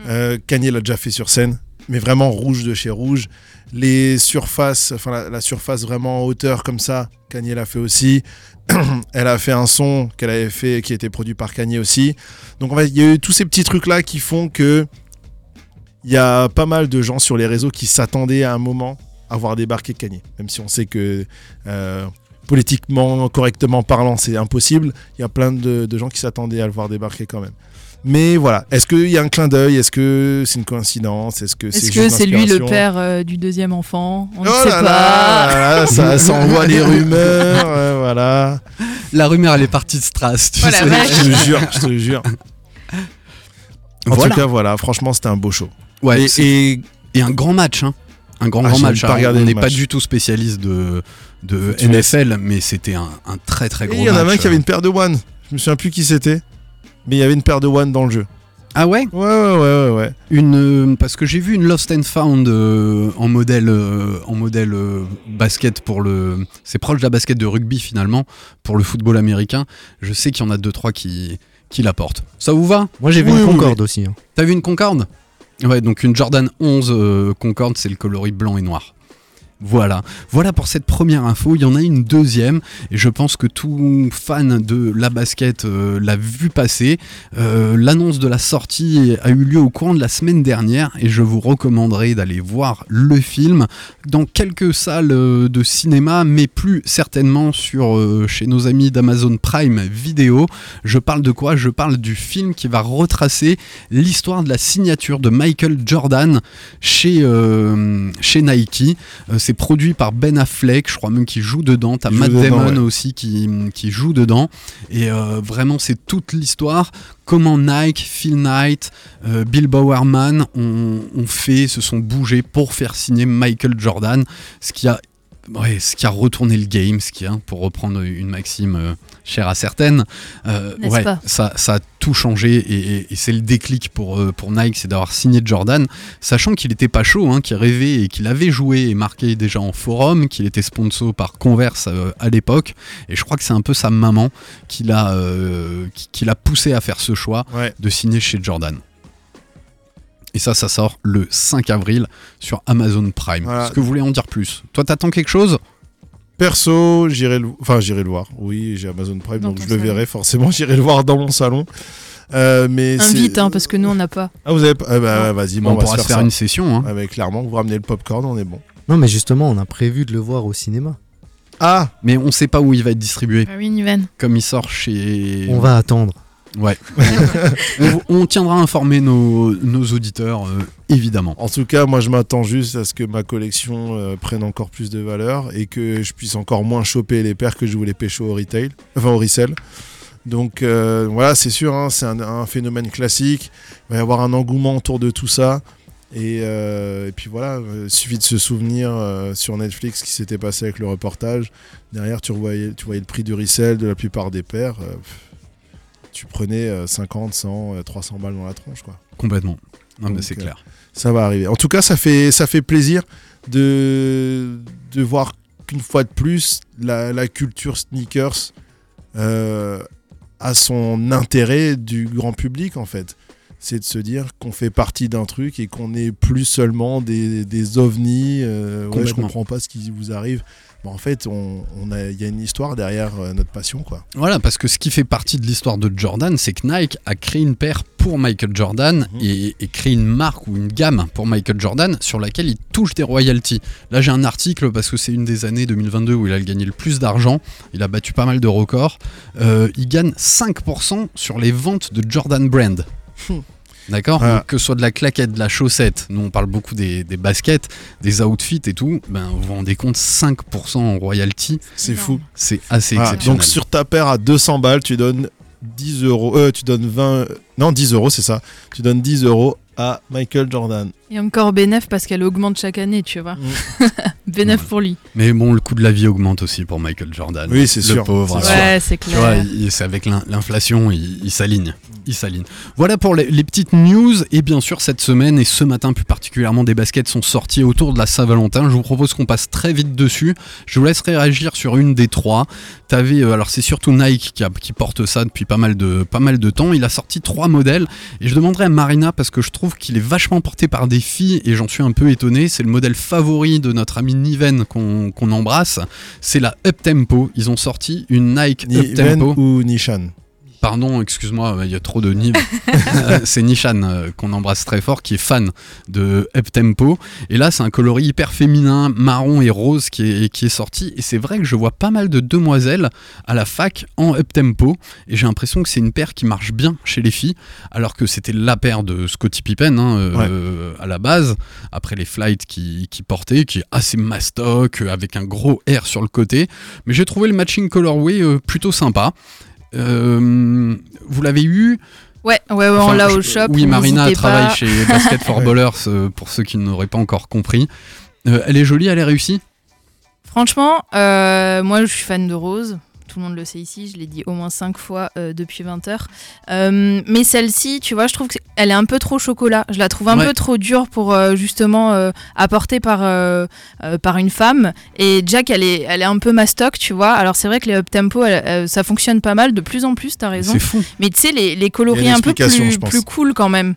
Euh, Kanye l'a déjà fait sur scène, mais vraiment rouge de chez rouge. Les surfaces, enfin la, surface vraiment en hauteur comme ça, Kanye l'a fait aussi. Elle a fait un son qu'elle avait fait, qui été produit par Kanye aussi. Donc en fait, il y a eu tous ces petits trucs là qui font que il y a pas mal de gens sur les réseaux qui s'attendaient à un moment à voir débarquer Kanye, même si on sait que euh, politiquement, correctement parlant, c'est impossible. Il y a plein de gens qui s'attendaient à le voir débarquer quand même. Mais voilà, est-ce qu'il y a un clin d'œil? Est-ce que c'est une coïncidence? Est-ce que c'est Est-ce juste que c'est lui le père euh, du deuxième enfant? On Oh ne sait là pas. là, là, ça, ça envoie les rumeurs, euh, voilà. La rumeur, elle est partie de Strass. Tu Oh sais. Je te jure, je te jure. En Voilà. tout cas, voilà, franchement, c'était un beau show. Ouais, et, et et un grand match, hein. Un grand, Ah, grand match. pas on n'est pas match. du tout spécialiste de, de. NFL, mais c'était un, un très très et gros il y en match. avait un qui avait une paire de one. Je me souviens plus qui c'était, mais il y avait une paire de one dans le jeu. Ah ouais? Ouais, ouais, ouais, ouais. ouais. une, euh, Parce que j'ai vu une Lost and Found euh, en modèle, euh, en modèle euh, basket pour le. C'est proche de la basket de rugby finalement, pour le football américain. Je sais qu'il y en a deux trois qui, qui la portent. Ça vous va? Moi j'ai vu Oui, une oui, Concorde aussi. hein. T'as vu une Concorde? Ouais, donc une Jordan 11 euh, Concorde, c'est le coloris blanc et noir. Voilà, voilà pour cette première info. Il y en a une deuxième, et je pense que tout fan de la basket euh, l'a vu passer. Euh, L'annonce de la sortie a eu lieu au courant de la semaine dernière, et je vous recommanderais d'aller voir le film dans quelques salles euh, de cinéma, mais plus certainement sur chez nos amis d'Amazon Prime Video. Je parle de quoi? Je parle du film qui va retracer l'histoire de la signature de Michael Jordan chez, chez Nike. C'est produit par Ben Affleck, je crois même qu'il joue dedans. T'as Matt dedans, Damon ouais. aussi qui, qui joue dedans. Et euh, vraiment, c'est toute l'histoire. Comment Nike, Phil Knight, euh, Bill Bowerman ont, ont fait, se sont bougés pour faire signer Michael Jordan. Ce qui a Ouais, ce qui a retourné le game, ce qui a, pour reprendre une maxime euh, chère à certaines, euh, ouais, pas ça, ça a tout changé et, et- et c'est le déclic pour, euh, pour Nike, c'est d'avoir signé Jordan, sachant qu'il était pas chaud, hein, qu'il rêvait et qu'il avait joué et marqué déjà en forum, qu'il était sponsor par Converse euh, à l'époque, et je crois que c'est un peu sa maman qui l'a euh, qui, qui l'a poussé à faire ce choix Ouais. de signer chez Jordan. Et ça, ça sort le 5 avril sur Amazon Prime. Voilà. Est-ce que vous voulez en dire plus? Toi, t'attends quelque chose? Perso, j'irai le, enfin j'irai le voir. Oui, j'ai Amazon Prime, Dans donc je le verrai forcément. J'irai le voir dans mon salon. Euh, mais Invite, hein, parce que nous on n'a pas. Ah vous avez pas ah bah, Vas-y, bon, on, on, va pourra se se faire, faire une session. hein. Ah, mais clairement, vous ramenez le popcorn, on est bon. Non mais justement on a prévu de le voir au cinéma. Ah, Mais on sait pas où il va être distribué. Ah oui, Niven. Comme il sort chez. On va attendre. Ouais. on, on tiendra à informer nos, nos auditeurs, euh, évidemment. en tout cas, moi je m'attends juste à ce que ma collection euh, prenne encore plus de valeur et que je puisse encore moins choper les paires que je voulais pécho au retail, enfin au resell. Donc euh, voilà, c'est sûr, hein, c'est un, un phénomène classique. Il va y avoir un engouement autour de tout ça. Et, euh, et puis voilà, euh, il suffit de se souvenir euh, sur Netflix ce qui s'était passé avec le reportage. Derrière, tu voyais, tu voyais le prix du resell de la plupart des paires. euh, pff, tu prenais euh, 50, 100, euh, 300 balles dans la tronche. Quoi. Complètement. Non, mais c'est euh, clair. Ça va arriver. En tout cas, ça fait, ça fait plaisir de, de voir qu'une fois de plus, la, la culture sneakers euh, a son intérêt du grand public, en fait. C'est de se dire qu'on fait partie d'un truc et qu'on n'est plus seulement des, des ovnis. euh, ouais, je comprends pas ce qui vous arrive. Bon, en fait, on, on a- il y a une histoire derrière euh, notre passion, quoi. Voilà, parce que ce qui fait partie de l'histoire de Jordan, c'est que Nike a créé une paire pour Michael Jordan Mhm. et, et créé une marque ou une gamme pour Michael Jordan sur laquelle il touche des royalties. Là, j'ai un article parce que c'est une des années 2022 où il a gagné le plus d'argent. Il a battu pas mal de records. Euh, il gagne 5% sur les ventes de Jordan Brand. D'accord Que ce soit de la claquette, de la chaussette, nous on parle beaucoup des, des baskets, des outfits et tout, ben, vous vous rendez compte, 5% en royalty, C'est fou. c'est assez Ah, exceptionnel. donc sur ta paire à 200 balles, tu donnes 10 euros. Euh, tu donnes 20. Non, 10 euros, c'est ça. Tu donnes 10 euros à Michael Jordan. Et encore bénéf parce qu'elle augmente chaque année, tu vois. Mm. bénéf Ouais. pour lui. Mais bon, le coût de la vie augmente aussi pour Michael Jordan. Oui, c'est le sûr, pauvre. c'est hein. sûr. Ouais, c'est Tu vois, clair. c'est avec l'in- l'inflation, il, il s'aligne. Il s'aligne. Voilà pour les, les petites news. Et bien sûr, cette semaine et ce matin plus particulièrement, des baskets sont sorties autour de la Saint-Valentin. Je vous propose qu'on passe très vite dessus. Je vous laisserai réagir sur une des trois. T'avais, euh, alors c'est surtout Nike qui, a- qui porte ça depuis pas mal, de, pas mal de temps. Il a sorti trois modèles. Et je demanderai à Marina parce que je trouve qu'il est vachement porté par des et j'en suis un peu étonné. C'est le modèle favori de notre ami Niven qu'on embrasse. C'est la Up Tempo. Ils ont sorti une Nike Ni Up Tempo. ou Nishan Pardon, excuse-moi, il y a trop de nives. Euh, c'est Nishan euh, qu'on embrasse très fort, qui est fan de Up Tempo. Et là, c'est un coloris hyper féminin, marron et rose qui est, qui est sorti. Et c'est vrai que je vois pas mal de demoiselles à la fac en Up Tempo. Et j'ai l'impression que c'est une paire qui marche bien chez les filles, alors que c'était la paire de Scottie Pippen hein, euh, à la base, après les flights qui, qui portaient, qui est assez mastoc, avec un gros R sur le côté. Mais j'ai trouvé le matching colorway euh, plutôt sympa. Euh, vous l'avez eu Ouais, ouais, ouais, on l'a au shop. Oui, Marina travaille pas. chez Basket for Ballers, euh, pour ceux qui n'auraient pas encore compris. Euh, elle est jolie, elle est réussie? Franchement, euh, moi je suis fan de Rose. Tout le monde le sait ici, je l'ai dit au moins 5 fois euh, depuis 20 heures. Euh, mais celle-ci, tu vois, je trouve qu'elle est un peu trop chocolat. Je la trouve un Ouais. peu trop dure pour euh, justement euh, apporter par, euh, euh, par une femme. Et Jack, elle est, elle est un peu mastoc, tu vois. Alors c'est vrai que les up tempo, elle- elle- ça fonctionne pas mal, de plus en plus, t'as raison. C'est fou. Mais tu sais, les, les coloris un peu plus, plus cool quand même.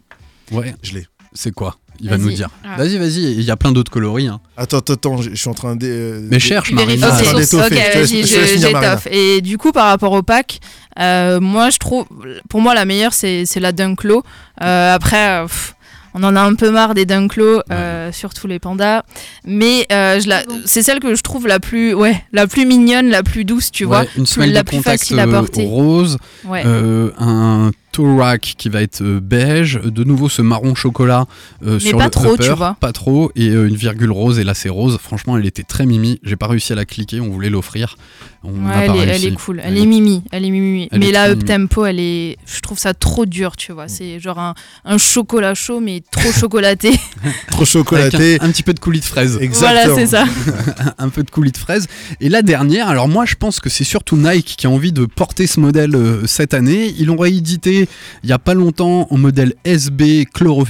Ouais, Je l'ai. c'est quoi? Il va nous dire. Ah. Vas-y, vas-y, il y a plein d'autres coloris. hein. Attends, attends, attends, je suis en train de. euh, Mais cherche, Marina. Ah. Ok, vas-y, je j'étoffe. Et du coup, par rapport au pack, euh, moi, je trouve, pour moi, la meilleure, c'est c'est la Dunklo. Euh, après, euh, pff, on en a un peu marre des Dunklo, euh, surtout les pandas. Mais euh, je la- Ah c'est celle que je trouve la plus, ouais, la plus mignonne, la plus douce, tu vois. Une semelle la de plus contact facile à porter. rose, Ouais. euh, un toe rack qui va être euh, beige, de nouveau ce marron chocolat euh, sur pas le trop, upper, tu vois. pas trop, et euh, une virgule rose, et là c'est rose. Franchement, elle était très mimi. J'ai pas réussi à la cliquer, on voulait l'offrir. On elle, pas est, elle réussi. est cool, elle est mimi, elle est mimi. Elle mais est la up tempo, elle est, je trouve ça trop dur, tu vois. C'est genre un, un chocolat chaud, mais trop chocolaté. Trop chocolaté. un, un petit peu de coulis de fraise. Exactement. voilà, c'est ça. un peu de coulis de fraise. Et la dernière, alors moi je pense que c'est surtout Nike qui a envie de porter ce modèle euh, cette année. Ils l'ont réédité il y a pas longtemps en modèle SB,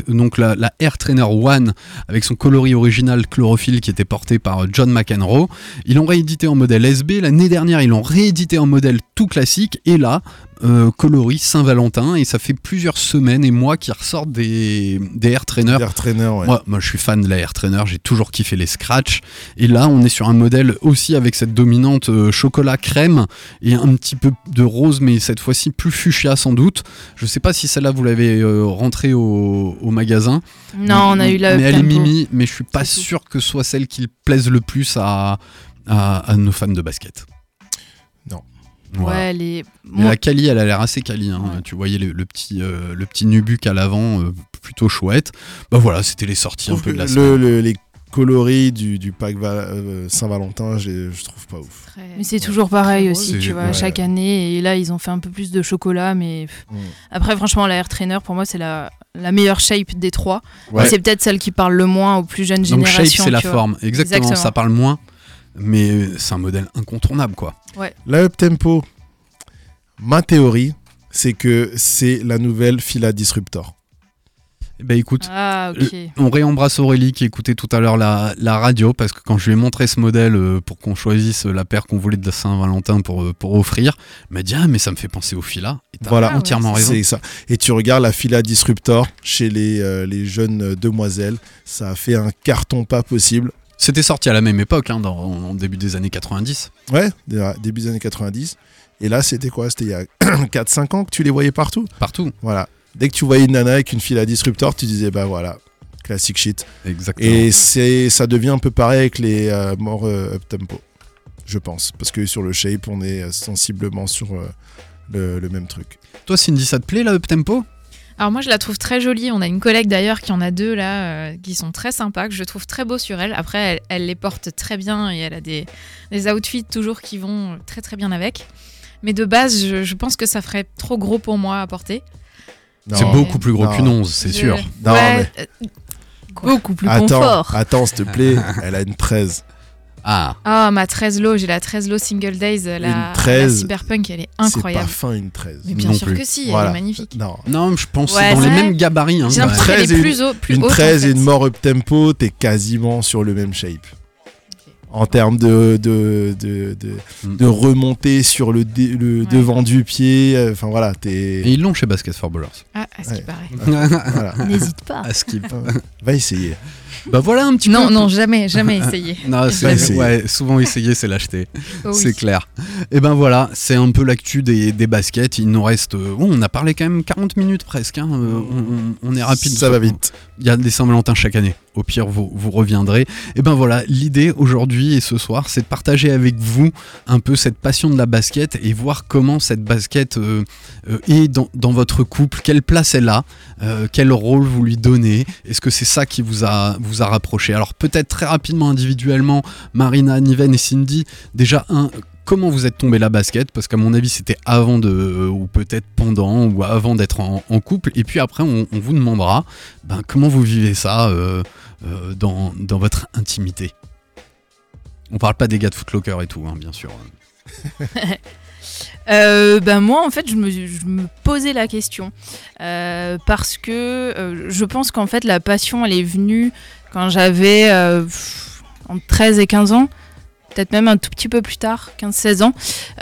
donc la, la Air Trainer One avec son coloris original chlorophylle qui était porté par John McEnroe. Ils l'ont réédité en modèle SB. L'année dernière, ils l'ont réédité en modèle tout classique. Et là, euh, coloris Saint-Valentin. Et ça fait plusieurs semaines et mois qu'ils ressortent des, des Air Trainer Air trainer, ouais. moi, moi, je suis fan de la Air Trainer, j'ai toujours kiffé les scratch. Et là, on est sur un modèle aussi avec cette dominante euh, chocolat crème et un petit peu de rose, mais cette fois-ci plus fuchsia sans doute. Je sais pas si celle-là vous l'avez euh, rentrée au, au magasin. Non, on a eu la Mais elle est mimi, mais je suis pas tout. sûr que ce soit celle qui plaise le plus à, à, à nos fans de basket. Non. Voilà. Ouais, elle est. Moi- la Kali, elle a l'air assez Kali. hein. Ouais. Tu voyais le, le petit, euh, le petit nubuck à l'avant, euh, plutôt chouette. Bah voilà, c'était les sorties un peu de la le- semaine. le- les coloris du, du pack Va- euh, Saint-Valentin, je trouve pas ouf. Très- Mais c'est toujours pareil aussi, tu vois, ouais. chaque année. Et là, ils ont fait un peu plus de chocolat, mais Mm. après, franchement, la Air Trainer, pour moi, c'est la, la meilleure shape des trois. Ouais. Et C'est peut-être celle qui parle le moins aux plus jeunes Donc générations. shape, c'est la vois. forme. Exactement, Exactement. ça parle moins, mais euh, c'est un modèle incontournable, quoi. La up tempo, ma théorie, c'est que c'est la nouvelle Fila Disruptor. Ben écoute, Ah, ok. on réembrasse Aurélie qui écoutait tout à l'heure la, la radio parce que quand je lui ai montré ce modèle euh, pour qu'on choisisse la paire qu'on voulait de la Saint-Valentin pour, euh, pour offrir, elle m'a dit Ah, mais ça me fait penser au fila. Et t'as Voilà. entièrement raison. C'est ça. Et tu regardes la Fila Disruptor chez les, euh, les jeunes euh, demoiselles, ça a fait un carton pas possible. C'était sorti à la même époque, hein, dans, en début des années 90. Ouais, dé- début des années 90. Et là, c'était quoi? C'était il y a 4-5 ans que tu les voyais partout? Partout. Voilà. Dès que tu voyais une nana avec une Fila Disruptor, tu disais, bah voilà, classic shit. Exactement. Et c'est, ça devient un peu pareil avec les euh, morts euh, up tempo, je pense. Parce que sur le shape, on est euh, sensiblement sur euh, le, le même truc. Toi, Cindy, ça te plaît, la up tempo? Alors moi je la trouve très jolie. On a une collègue d'ailleurs qui en a deux là, euh, qui sont très sympas, que je trouve très beaux sur elle. Après elle, elle les porte très bien et elle a des, des outfits toujours qui vont très très bien avec. Mais de base je, je pense que ça ferait trop gros pour moi à porter. C'est beaucoup plus gros qu'une 11, c'est sûr. Non, Ouais, euh, Beaucoup plus Attends, confort. attends, s'il te plaît, elle a une 13. Ah, Ah ma 13 low, j'ai la 13 low single days, la, la 13, cyberpunk elle est C'est incroyable. pas fin une 13. Mais bien Non sûr plus. que si, Voilà. elle est magnifique. Non. non, je pense Ouais, dans les c'est- mêmes gabarits. hein, J'ai quand l'impression même. qu'elle 13 est et plus, haut, plus Une haute. 13 en et fait. une mort up tempo, t'es quasiment sur le même shape. En termes de, de, de, de, Mm. de remontée sur le, dé- le Ouais. devant du pied, euh, enfin voilà, Et t'es. ils l'ont chez Basket for Ballers. Ah, à ce qui Ouais. paraît. voilà. N'hésite pas. À skip. Va essayer. bah voilà un petit Non, peu. non, jamais, jamais essayé. Non, essayer. ouais, souvent essayer, c'est l'acheter. Oh oui. C'est clair. Et ben voilà, c'est un peu l'actu des, des baskets. Il nous reste. euh, bon, on a parlé quand même 40 minutes presque. hein, euh, on, on- on est rapide. Ça va vite. Il y a des Saint-Valentin chaque année. Au pire, vous, vous reviendrez. Et ben voilà, l'idée aujourd'hui et ce soir, c'est de partager avec vous un peu cette passion de la basket et voir comment cette basket euh, euh, est dans, dans votre couple, quelle place elle a, euh, quel rôle vous lui donnez. Est-ce que c'est ça qui vous a, vous a rapproché? Alors peut-être très rapidement individuellement, Marina, Niven et Cindy, déjà un... Comment vous êtes tombé la basket Parce qu'à mon avis, c'était avant de, ou peut-être pendant, ou avant d'être en, couple. Et puis après, on, vous demandera ben, comment vous vivez ça euh, euh, dans, votre intimité. On parle pas des gars de Footlocker et tout, hein, bien sûr. Euh, ben moi, en fait, je me, posais la question. Parce que je pense qu'en fait, la passion, elle est venue quand j'avais entre 13 et 15 ans. Peut-être même un tout petit peu plus tard, 15-16 ans.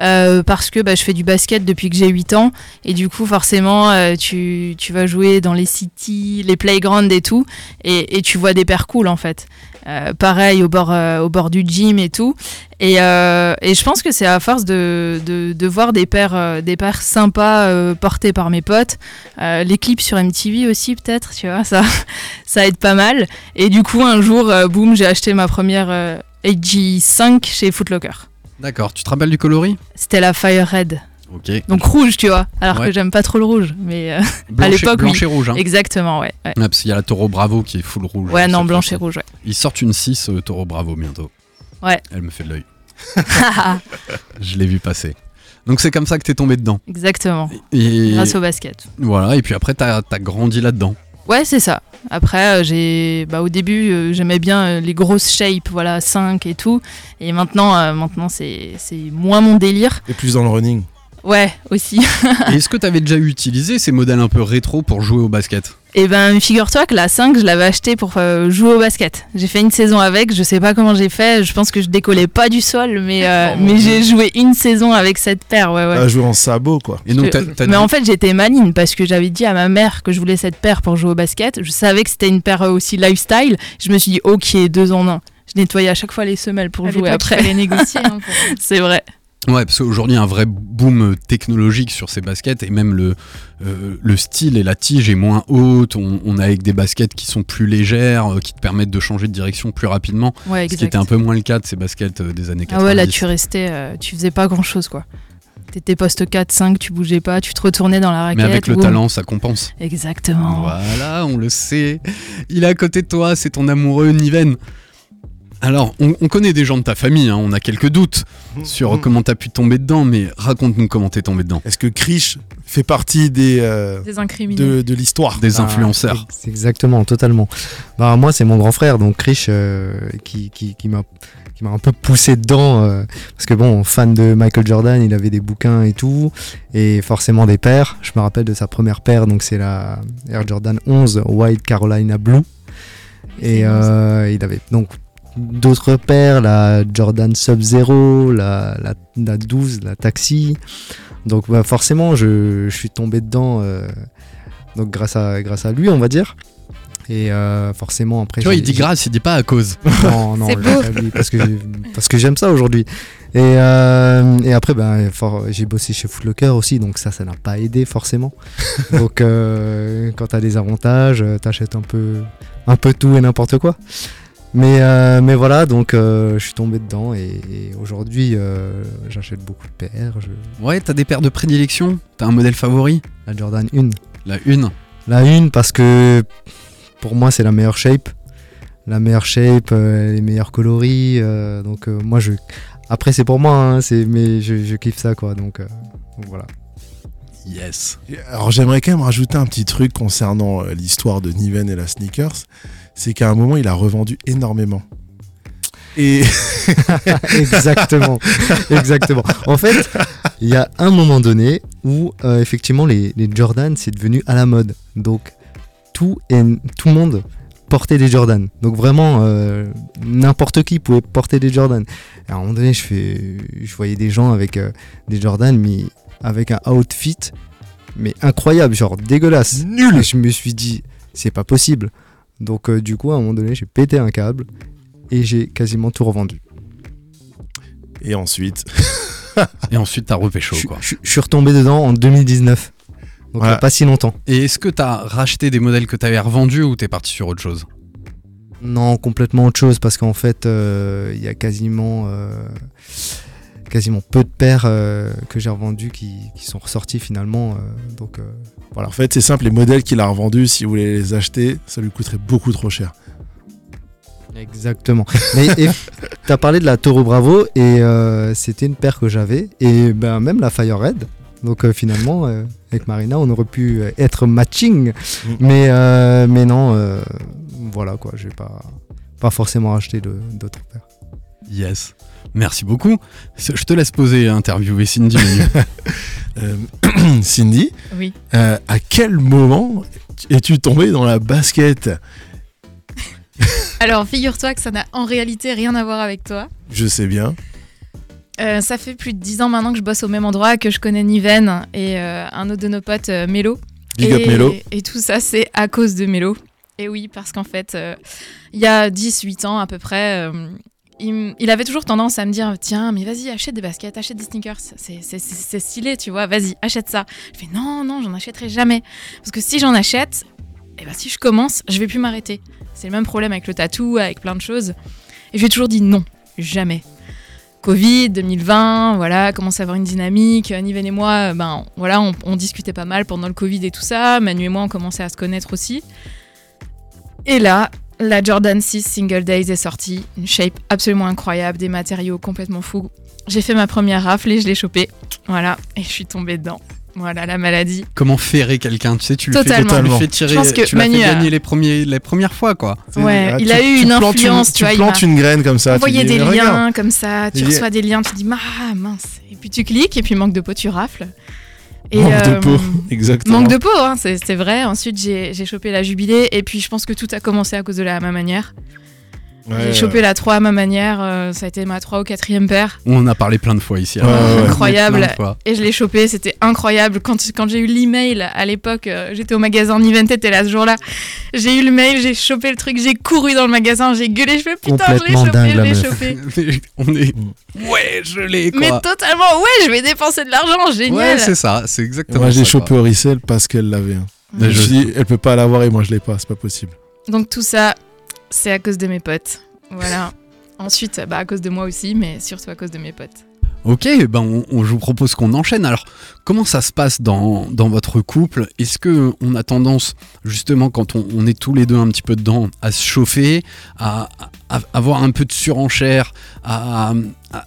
Euh, parce que bah, je fais du basket depuis que j'ai 8 ans. Et du coup, forcément, euh, tu, tu vas jouer dans les cities, les playgrounds et tout. Et, tu vois des paires cool, en fait. Euh, pareil, au bord, au bord du gym et tout. Et, et je pense que c'est à force de, de, de voir des euh, des paires sympas portées par mes potes, les clips sur MTV aussi peut-être, tu vois, ça, ça aide pas mal. Et du coup, un jour, boum, j'ai acheté ma première euh, AG5 chez Footlocker. D'accord, tu te rappelles du coloris? C'était la Fire Red, Ok. donc rouge, tu vois, alors Ouais. que j'aime pas trop le rouge, mais euh, Blanche, et- l'époque, blanche oui. et rouge. Hein. exactement, ouais. Ouais, Ouais, parce qu'il y a la Taureau Bravo qui est full rouge. Ouais, non, cette blanche et rouge, ouais. Ils sortent une 6 euh, Taureau Bravo bientôt. Ouais. Elle me fait de l'œil. Je l'ai vu passer. Donc c'est comme ça que t'es tombé dedans. exactement, Et grâce au basket. voilà, et puis après t'as as grandi là-dedans. Ouais, c'est ça. Après, euh, j'ai, bah, au début, euh, j'aimais bien euh, les grosses shapes, voilà, 5 et tout. Et maintenant, euh, maintenant, c'est, c'est moins mon délire. Et plus dans le running. Ouais, aussi. Et est-ce que t'avais déjà utilisé ces modèles un peu rétro pour jouer au basket? Et ben, figure-toi que la 5, je l'avais acheté pour euh, jouer au basket. J'ai fait une saison avec, je sais pas comment j'ai fait. Je pense que je décollais pas du sol, mais, euh, Oh, mais j'ai joué une saison avec cette paire, ouais, ouais. À jouer en sabot, quoi. Et donc Je- t'as- t'as mais dit- en fait, j'étais maligne parce que j'avais dit à ma mère que je voulais cette paire pour jouer au basket. Je savais que c'était une paire euh, aussi lifestyle. Je me suis dit, ok, deux en un. Je nettoyais à chaque fois les semelles pour À jouer il après. fallait négocier. hein, pour- C'est vrai. Ouais, parce qu'aujourd'hui, un vrai boom technologique sur ces baskets et même le, euh, le style et la tige est moins haute. On, on a avec des baskets qui sont plus légères, euh, qui te permettent de changer de direction plus rapidement. Ouais, Ce qui était un peu moins le cas de ces baskets euh, des années 90. Ah ouais, là, tu restais, tu faisais pas grand chose, quoi. T'étais poste 4, 5, tu bougeais pas, tu te retournais dans la raquette. Mais avec le boum. talent, ça compense. Exactement. Voilà, on le sait. Il est à côté de toi, c'est ton amoureux Niven. Alors, on, on connaît des gens de ta famille, hein, on a quelques doutes sur Mm. comment t'as pu tomber dedans, mais raconte-nous comment t'es tombé dedans. Est-ce que Krish fait partie des, euh, Des incriminés. de, de l'histoire Des Ah, influenceurs. c'est exactement, totalement. Bah, moi, c'est mon grand frère, donc Krish, euh, qui, qui, qui m'a qui m'a un peu poussé dedans. euh, parce que bon, fan de Michael Jordan, il avait des bouquins et tout. Et forcément des paires. Je me rappelle de sa première paire, donc c'est la Air Jordan 11 White Carolina Blue. Et euh, il avait donc d'autres paires, la Jordan Sub-Zero, la, la, la 12, la Taxi. Donc bah, forcément, je, je suis tombé dedans euh, donc grâce à, grâce à lui, on va dire. Et euh, forcément, après. Tu vois, il dit grâce, il dit pas à cause. Non, non, beau. parce que, parce que j'aime ça aujourd'hui. Et, euh, et après, ben, j'ai bossé chez Footlocker aussi, donc ça, ça n'a pas aidé forcément. donc, euh, quand tu as des avantages, t'achètes un peu, un peu tout et n'importe quoi. Mais, euh, mais voilà, donc euh, je suis tombé dedans et, et aujourd'hui, euh, j'achète beaucoup de paires. Je... Ouais, t'as des paires de prédilection? T'as un modèle favori? La Jordan 1. La une La une parce que pour moi c'est la meilleure shape. La meilleure shape, euh, les meilleurs coloris. euh, donc euh, moi je. Après c'est pour moi, hein, c'est mais je, je kiffe ça quoi. Donc, euh, donc voilà. Yes. Alors j'aimerais quand même rajouter un petit truc concernant l'histoire de Niven et la sneakers. C'est qu'à un moment, il a revendu énormément. Et exactement, exactement. En fait, il y a un moment donné où euh, effectivement les, les Jordan c'est devenu à la mode. Donc tout et tout le monde portait des Jordan. Donc vraiment euh, n'importe qui pouvait porter des Jordan. Et à un moment donné, je fais, je voyais des gens avec euh, des Jordan mais avec un outfit mais incroyable, genre dégueulasse. nul Et je me suis dit c'est pas possible. Donc euh, du coup à un moment donné, j'ai pété un câble et j'ai quasiment tout revendu. Et ensuite, Et ensuite, t'as repécho, Je, quoi. je- je suis retombé dedans en 2019. Donc il Voilà. n'y a pas si longtemps. Et est-ce que t'as racheté des modèles que t'avais revendus ou t'es parti sur autre chose? Non, complètement autre chose parce qu'en fait, euh, il y a quasiment, euh, quasiment peu de paires euh, que j'ai revendues qui, qui sont ressorties finalement. euh, donc euh, voilà. en fait, c'est simple, les modèles qu'il a revendus, si vous voulez les acheter, ça lui coûterait beaucoup trop cher. Exactement. Mais et, t'as parlé de la Toro Bravo et c'était une paire que j'avais et ben même la Fire Red. Donc finalement, avec Marina, on aurait pu être matching, Mm. mais mais non, voilà quoi. J'ai pas pas forcément acheté d'autres paires. Yes. Merci beaucoup. Je te laisse poser, interviewer Cindy. Euh, Cindy, Oui. euh, à quel moment es-tu tombé dans la basket Alors, figure-toi que ça n'a en réalité rien à voir avec toi. Je sais bien. Euh, ça fait plus de 10 ans maintenant que je bosse au même endroit, que je connais Niven et euh, un autre de nos potes, euh, Mélo. Big et, up Mélo. Et tout ça, c'est à cause de Mélo. Et oui, parce qu'en fait, euh, il y a 10-8 ans à peu près, euh, il, avait toujours tendance à me dire Tiens, mais vas-y, achète des baskets, achète des sneakers. C'est- stylé, tu vois, vas-y, achète ça. Je fais Non, non, j'en achèterai jamais. Parce que si j'en achète, et ben, si je commence, je vais plus m'arrêter. C'est le même problème avec le tatou, avec plein de choses. Et j'ai toujours dit non, jamais. Covid, 2020, voilà, commence à avoir une dynamique. Niven et moi, ben voilà, on, on discutait pas mal pendant le Covid et tout ça. Manu et moi, on commençait à se connaître aussi. Et là, la Jordan 6 Single Days est sortie. Une shape absolument incroyable, des matériaux complètement fous. J'ai fait ma première rafle et je l'ai chopée. Voilà, et je suis tombée dedans. Voilà, la maladie. Comment ferrer quelqu'un Tu sais, tu le fais, Totalement. tu le fais tirer, Je pense que tu l'as fait Manu a- gagner les, premiers, les premières fois, quoi. Ouais, Ah, il tu- a eu tu une influence, tu tu vois, plantes une graine comme ça. tu Envoyer des regarde. liens comme ça, tu reçois des liens, tu dis ah mince, et puis tu cliques et puis manque de peau tu rafles. Et, Manque de euh, peau, exactement. Manque de peau, hein, c'est vrai. Ensuite j'ai chopé la jubilée et puis je pense que tout a commencé à cause de la ma manière. Ouais, j'ai chopé la 3 à ma manière, euh, ça a été ma 3 ou 4 paire. On en a parlé plein de fois ici. Ouais, ouais, ouais. Incroyable. Fois. Et je l'ai chopé, c'était incroyable. Quand, quand j'ai eu l'email à l'époque, euh, j'étais au magasin Niventet et là ce jour-là, j'ai eu le mail, j'ai chopé le truc, j'ai couru dans le magasin, j'ai gueulé, je fais putain, je l'ai Complètement chopé, dingue, je la l'ai chopé. Mais on est. Ouais, je l'ai, quoi. Mais totalement, ouais, je vais dépenser de l'argent, génial. Ouais, c'est ça, c'est exactement Moi, j'ai chopé au parce qu'elle l'avait. hein. Mais Je je- dit, elle peut pas l'avoir et moi je l'ai pas, c'est pas possible. Donc tout ça, c'est à cause de mes potes. Voilà. Ensuite, bah, à cause de moi aussi, mais surtout à cause de mes potes. Ok, ben on, je vous propose qu'on enchaîne. Alors, comment ça se passe dans, votre couple? Est-ce que on a tendance, justement, quand on, est tous les deux un petit peu dedans, à se chauffer, à, avoir un peu de surenchère, à,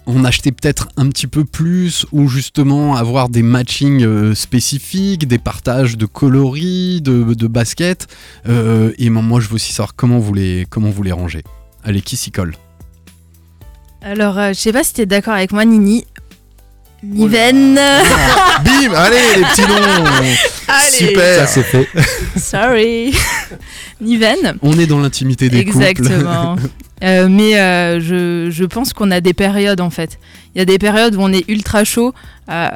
en acheter peut-être un petit peu plus, ou justement avoir des matchings euh, spécifiques, des partages de coloris, de, baskets? Euh, Et moi, moi, je veux aussi savoir comment vous les, comment vous les rangez. Allez, qui s'y colle? Alors, euh, je sais pas si t'es d'accord avec moi, Nini. Niven. Bim Allez, les petits noms Super Ça c'est fait. Sorry. Niven. On est dans l'intimité des couples. Exactement. Euh, mais euh, je, je pense qu'on a des périodes en fait. Il y a des périodes où on est ultra chaud, euh,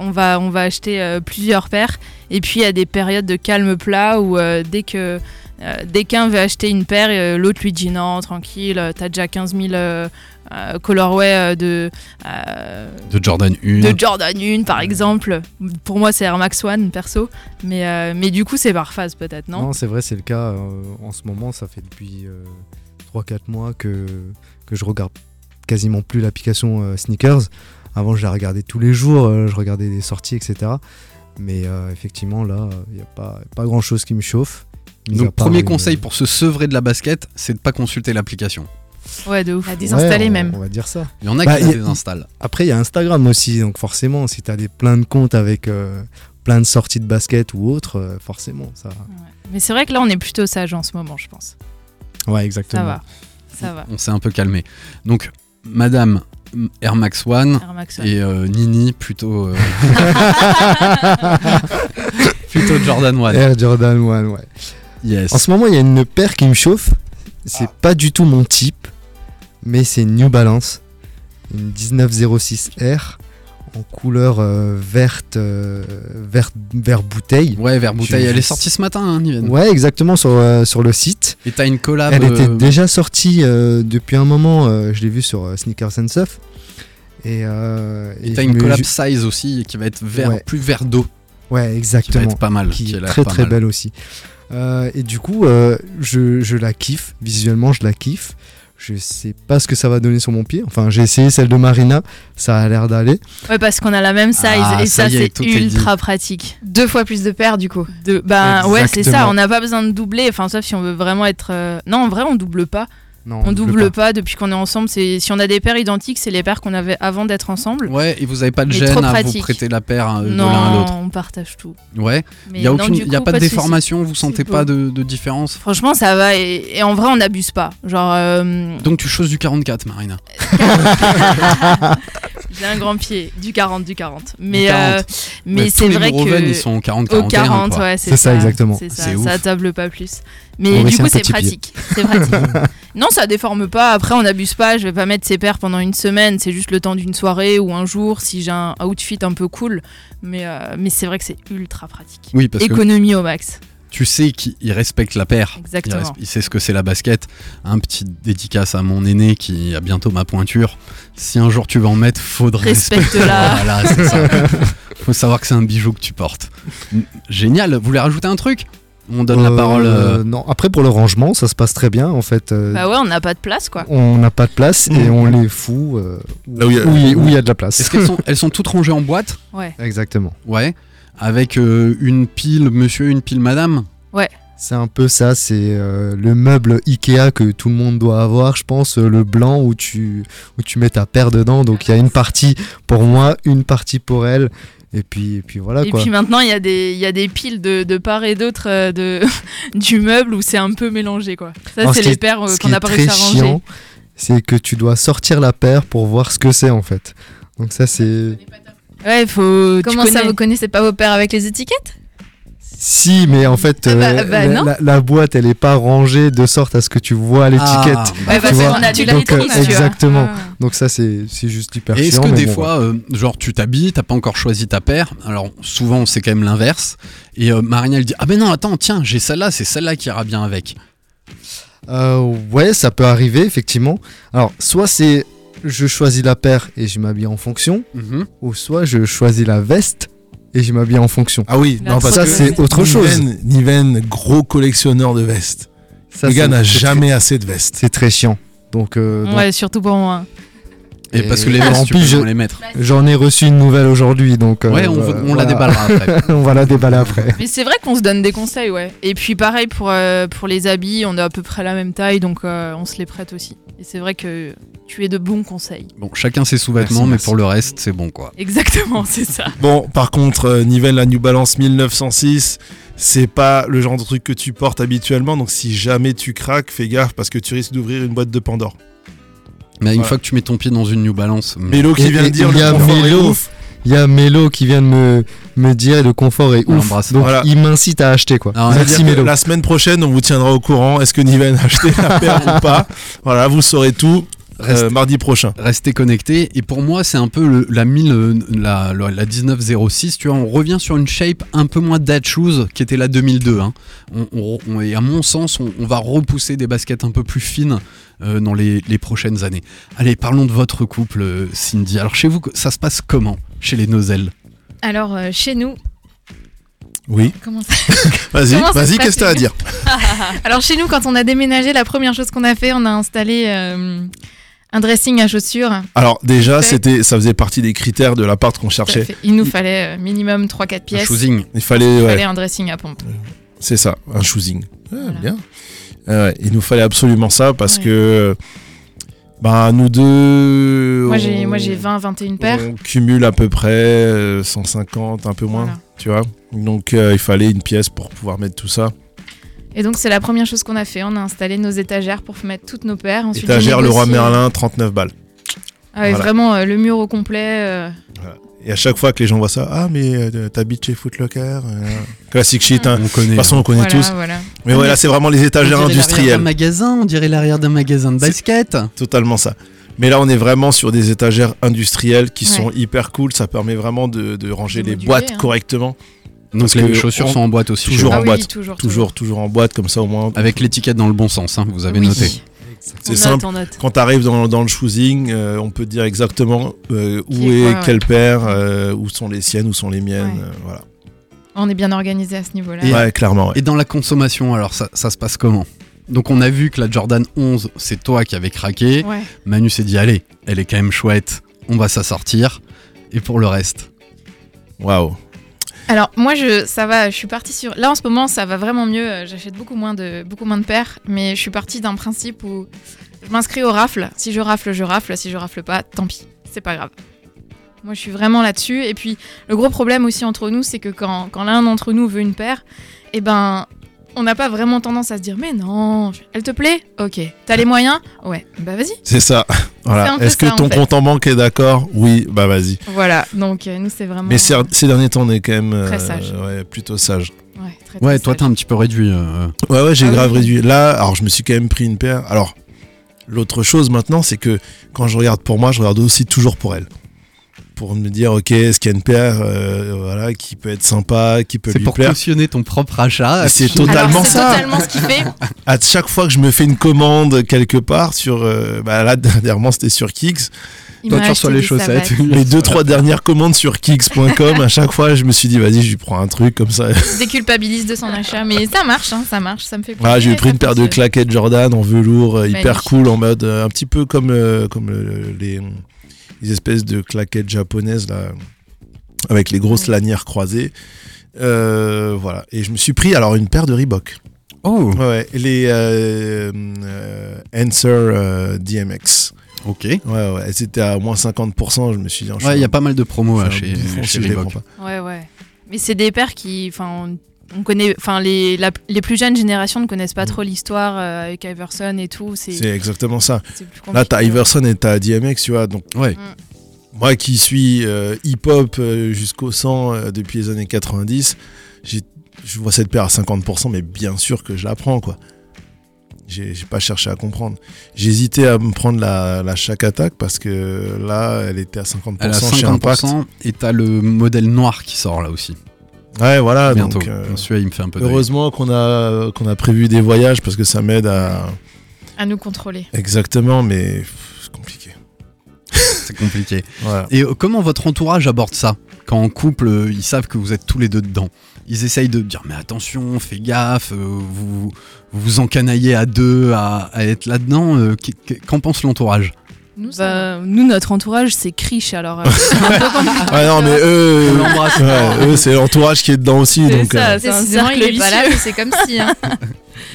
on, va, on va acheter euh, plusieurs paires. Et puis il y a des périodes de calme plat où euh, dès que dès qu'un veut acheter une paire, euh, l'autre lui dit non, tranquille, euh, t'as déjà 15 000 euh, euh, colorways euh, de, euh, De Jordan 1. de Jordan 1 par exemple. Pour moi c'est Air Max One perso. Mais, euh, mais du coup c'est par phase peut-être, non, Non, c'est vrai, c'est le cas. euh, en ce moment, ça fait depuis 3-4 mois que, que je regarde quasiment plus l'application euh, Sneakers. Avant, je la regardais tous les jours, euh, je regardais les sorties, etc. Mais euh, effectivement, là, il n'y a pas, pas grand-chose qui me chauffe. Donc, premier une- conseil pour se sevrer de la basket, c'est de pas consulter l'application. Ouais, de ouf. À désinstaller Ouais, on- même. On va dire ça. Il y en a Bah, qui a- désinstallent. Après, il y a Instagram aussi, donc forcément, si tu as des, plein de comptes avec euh, plein de sorties de basket ou autres, euh, forcément, ça. Mais c'est vrai que là on est plutôt sage en ce moment, je pense. Ouais, exactement. Ça va. Ça va. On s'est un peu calmé. Donc, Madame Air Max One Air Max One. et euh, Nini plutôt. euh, plutôt Jordan 1. Air Jordan 1, ouais. Yes. En ce moment, il y a une paire qui me chauffe. C'est Ah. pas du tout mon type, mais c'est New Balance, une 1906R en couleur euh, verte, euh, vert, vert bouteille. Ouais, vers bouteille. Elle est sortie ce matin, hein, Niven. Ouais, exactement sur, euh, sur le site. Et t'as une collab. Elle était déjà sortie depuis un moment. je l'ai vue sur Sneakers and Stuff. Et, t'as une collab je- size aussi qui va être vert, Ouais. plus vert d'eau. Ouais, Qui va exactement. être pas mal. qui est très pas très mal. belle aussi. Euh, et du coup, euh, je, je la kiffe. Visuellement, je la kiffe. Je sais pas ce que ça va donner sur mon pied. Enfin, j'ai essayé celle de Marina. Ça a l'air d'aller. Ouais, parce qu'on a la même size Ah, et ça c'est ultra pratique. Deux fois plus de paires du coup. De, ben ouais, c'est ça. On n'a pas besoin de doubler. Enfin, sauf si on veut vraiment être. euh, Non, en vrai, on double pas. Non, On double double pas. depuis qu'on est ensemble. C'est si on a des paires identiques, c'est les paires qu'on avait avant d'être ensemble. Ouais, et vous avez pas de gêne à vous prêter la paire euh, de non, l'un à l'autre. on partage tout. Ouais. Il y a non, aucune, y a pas de déformation. Vous sentez pas de, de différence. Franchement, ça va. Et, et en vrai, on n'abuse pas. Genre, euh, Donc tu choses du 44, Marina. j'ai un grand pied. Du 40, du 40. Mais, 40. euh, mais Ouais, c'est tous les vrai que. ils sont 40, Au 41. 40, quoi. ouais, c'est C'est ça, exactement. C'est ça, ça table pas plus. Mais du coup, c'est pratique. C'est pratique. non, ça déforme pas. Après, on n'abuse pas. Je vais pas mettre ses paires pendant une semaine. C'est juste le temps d'une soirée ou un jour si j'ai un outfit un peu cool. Mais, euh, mais c'est vrai que c'est ultra pratique. Oui, parce que Économie au max. Tu sais qu'il respecte la paire. Il, Exactement. il sait ce que c'est la basket. Un petit dédicace à mon aîné qui a bientôt ma pointure. Si un jour tu veux en mettre, faudrait Respecte-la. voilà, c'est ça. Faut savoir que c'est un bijou que tu portes. Génial. Vous voulez rajouter un truc? On donne la Euh, parole. euh, Non, après pour le rangement, ça se passe très bien en fait. euh, Bah ouais, on n'a pas de place quoi. On n'a pas de place et on les fout euh, où il y a- y de la place. Est-ce qu'elles sont, elles sont toutes rangées en boîte? Ouais. Exactement. Ouais. Avec euh, une pile monsieur, une pile madame C'est un peu ça, c'est euh, le meuble Ikea que tout le monde doit avoir, je pense, euh, le blanc où tu, où tu mets ta paire dedans. Donc il y a une partie pour moi, une partie pour elle. Et puis, et puis voilà Et quoi. puis maintenant, il y, a des- il y a des piles de, de part et d'autre euh, de, du meuble où c'est un peu mélangé quoi. Ça, c'est ce les paires qu'on qui n'a est pas réussi à ranger. chiant, c'est que tu dois sortir la paire pour voir ce que c'est en fait. Donc ça c'est... Ouais, faut. tu Comment ça vous connaissez pas vos paires avec les étiquettes? Si, mais en fait, Ah bah- euh, bah la, non. la- la boîte, elle est pas rangée de sorte à ce que tu vois l'étiquette. Ah, bah, Ouais, Tu parce qu'on a du donc, euh, exactement. Ah. Donc ça, c'est c'est juste hyper Et est-ce que mais des bon, fois, euh, genre tu t'habilles, t'as pas encore choisi ta paire Alors souvent c'est quand même l'inverse. Et euh, Marina elle dit ah ben non attends tiens j'ai celle-là, c'est celle-là qui ira bien avec. Euh, ouais, ça peut arriver, effectivement. Alors, soit c'est je choisis la paire et je m'habille en fonction, Mhm. ou soit je choisis la veste et je m'habille en fonction. Ah oui, non, parce Ça, que c'est autre chose. Niven, Niven, gros collectionneur de vestes. Ça, le gars n'a jamais assez de vestes. C'est très chiant. Donc, euh, donc- Ouais, surtout pour moi. Et, parce que les vestes, tu je- les mettre. J'en ai reçu une nouvelle aujourd'hui, donc. euh, Ouais, on, voilà, on la déballera après. on va la déballer après. Mais c'est vrai qu'on se donne des conseils, ouais. Et puis pareil pour, euh, pour les habits, on est à peu près la même taille, donc euh, on se les prête aussi. Et c'est vrai que tu es de bons conseils. Bon, chacun ses sous-vêtements, Merci, mais merci. pour le reste, c'est bon quoi. Exactement, c'est ça. Bon, par contre, euh, nivelle la New Balance 1906, c'est pas le genre de truc que tu portes habituellement. Donc, si jamais tu craques, fais gaffe parce que tu risques d'ouvrir une boîte de Pandore. Mais une fois que tu mets ton pied dans une New Balance, mais- Mélo qui Et- vient de et dire il y le a confort est Mélo. ouf. Il y a Mélo qui vient de me, me dire le confort est ouf. l'embrasse. Donc Voilà. il m'incite à acheter quoi. Ah, Merci Mélo. La semaine prochaine, on vous tiendra au courant. Est-ce que Niven a acheté la paire ou pas? Voilà, vous saurez tout euh, Reste- mardi prochain. restez connectés. Et pour moi, c'est un peu le- la 1000, la, la, la 1906. Tu vois, on revient sur une shape un peu moins Dad Shoes qui était la 2002. hein. On, on- on- et à mon sens, on, on va repousser des baskets un peu plus fines euh, dans les, les prochaines années. Allez, parlons de votre couple, euh, Cindy. Alors, chez vous, ça se passe comment Chez les Nozels Alors, euh, chez nous, Oui. comment ça Vas-y, vas-y, qu'est-ce que t'as à dire? Alors chez nous, quand on a déménagé, la première chose qu'on a fait, on a installé euh, un dressing à chaussures. Alors, déjà, c'était, ça faisait partie des critères de l'appart qu'on cherchait. Il nous fallait euh, minimum 3-4 Un pièces. choosing. Il fallait, Il ouais, fallait un dressing à pompe. c'est ça, un choosing. Ah, Voilà. Bien. Ah il nous fallait absolument ça parce Ouais. que, bah, nous deux. Moi j'ai moi j'ai 20 21 paires. On cumule à peu près euh, 150, un peu moins, Voilà. tu vois. Donc, euh, il fallait une pièce pour pouvoir mettre tout ça. Et donc c'est la première chose qu'on a fait. On a installé nos étagères pour mettre toutes nos paires. Ensuite, Étagère Leroy négocié- Merlin, 39 balles. Ah ouais, Voilà. Vraiment euh, le mur au complet. euh, Et à chaque fois que les gens voient ça, ah, mais euh, t'habites chez Footlocker. euh, classique shit, hein. On De connaît. toute façon, on connaît voilà, tous. voilà. Mais voilà, c'est vraiment les étagères On dirait l'arrière d'un industrielles. magasin, on dirait l'arrière d'un magasin de C'est- basket. Totalement ça. Mais là, on est vraiment sur des étagères industrielles qui Ouais. sont hyper cool. Ça permet vraiment de, de ranger De les moduler, boîtes hein. correctement. Donc Parce les chaussures on- sont en boîte aussi. toujours en Ah oui, boîte. toujours, Toujours, toujours en boîte, comme ça au moins. Avec l'étiquette dans le bon sens, hein, vous avez Oui. noté. C'est On simple. note, on note. Quand tu arrives dans, dans le choosing, euh, on peut dire exactement euh, où Qui- est ouais. quelle paire, euh, où sont les siennes, où sont les miennes. Ouais. euh, voilà. On est bien organisé à ce niveau-là. Et- Ouais, clairement. ouais. Et dans la consommation, alors ça, ça se passe comment? Donc on a vu que la Jordan 11, c'est toi qui avais craqué. Ouais. Manu s'est dit, allez, elle est quand même chouette, on va s'en sortir. Et pour le reste? Waouh. Alors moi je ça va, je suis partie sur là en ce moment ça va vraiment mieux, euh, j'achète beaucoup moins de beaucoup moins de paires, mais je suis partie d'un principe où je m'inscris au rafle, si je rafle je rafle, si je rafle pas, tant pis, c'est pas grave. Moi je suis vraiment là-dessus. Et puis le gros problème aussi entre nous c'est que quand, quand l'un d'entre nous veut une paire, eh ben on n'a pas vraiment tendance à se dire mais non, elle te plaît? OK, t'as les moyens? Ouais, bah vas-y. C'est ça. Voilà. Est-ce que ça, en ton fait. compte en banque est d'accord? Oui, bah vas-y. Voilà, donc euh, nous c'est vraiment Mais ces, ces derniers temps, on est quand même Très euh, sage. ouais, plutôt sage. ouais, très, très Ouais, toi t'es un petit peu réduit. euh. Ouais, ouais, j'ai Ah grave oui. réduit. Là, alors je me suis quand même pris une paire. Alors, l'autre chose maintenant, c'est que quand je regarde pour moi, je regarde aussi toujours pour elle. Pour me dire, ok, est-ce qu'il y a une paire euh, voilà, qui peut être sympa, qui peut C'est lui pour plaire cautionner ton propre achat. C'est totalement ça. totalement ce qu'il fait. À chaque fois que je me fais une commande quelque part, sur, euh, bah là, dernièrement, c'était sur Kicks. Il Toi tu reçois les chaussettes. Les deux, trois dernières commandes sur Kicks.com, à chaque fois, je me suis dit, vas-y, je lui prends un truc comme ça. se déculpabilise de son achat, mais ça marche, hein, ça marche, ça me fait plaisir. Ah, j'ai pris une paire de claquettes Jordan en velours euh, hyper cool en mode un petit peu comme euh, comme euh, les, les espèces de claquettes japonaises là avec les grosses Ouais. lanières croisées. Euh, voilà et je me suis pris alors une paire de Reebok. Oh, Ouais, les euh, euh, Answer euh, DMX. ok. Ouais ouais, elles étaient à moins 50%, je me suis dit Ouais, il y a pas mal de promos là, un chez, chez Reebok. Ouais, ouais. Mais c'est des paires qui. Enfin, on, on connaît. Enfin, les, la- les plus jeunes générations ne connaissent pas Mm. trop l'histoire euh, avec Iverson et tout. C'est exactement ça. Là, t'as. Iverson et t'as DMX, tu vois. Donc, Ouais. moi qui suis euh, hip-hop euh, jusqu'au sang euh, depuis les années 90, j'ai- je vois cette paire à 50%, mais bien sûr que je la prends, quoi. J'ai pas cherché à comprendre. J'ai hésité à me prendre la, la Shack Attack parce que là, elle était à 50% Elle a chez Impact. 50% et t'as le modèle noir qui sort là aussi. Ouais, voilà. bientôt. Donc, euh, Celui-là, il me fait un peu d'œil. heureusement qu'on a, qu'on a prévu des voyages parce que ça m'aide à. À nous contrôler. Exactement, mais c'est compliqué. C'est compliqué. Voilà. Et euh, comment votre entourage aborde ça Quand en couple, euh, ils savent que vous êtes tous les deux dedans? Ils essayent de dire mais attention, fais gaffe, vous vous vous encanaillez à deux à, à être là-dedans. Qu'en pense l'entourage? Nous, Bah, nous, notre entourage, c'est Krish, alors. euh, un peu. Ouais, non, mais eux, ouais, eux, c'est l'entourage qui est dedans aussi. C'est Donc, ça. euh, c'est un cercle il est pas là, c'est comme si. hein.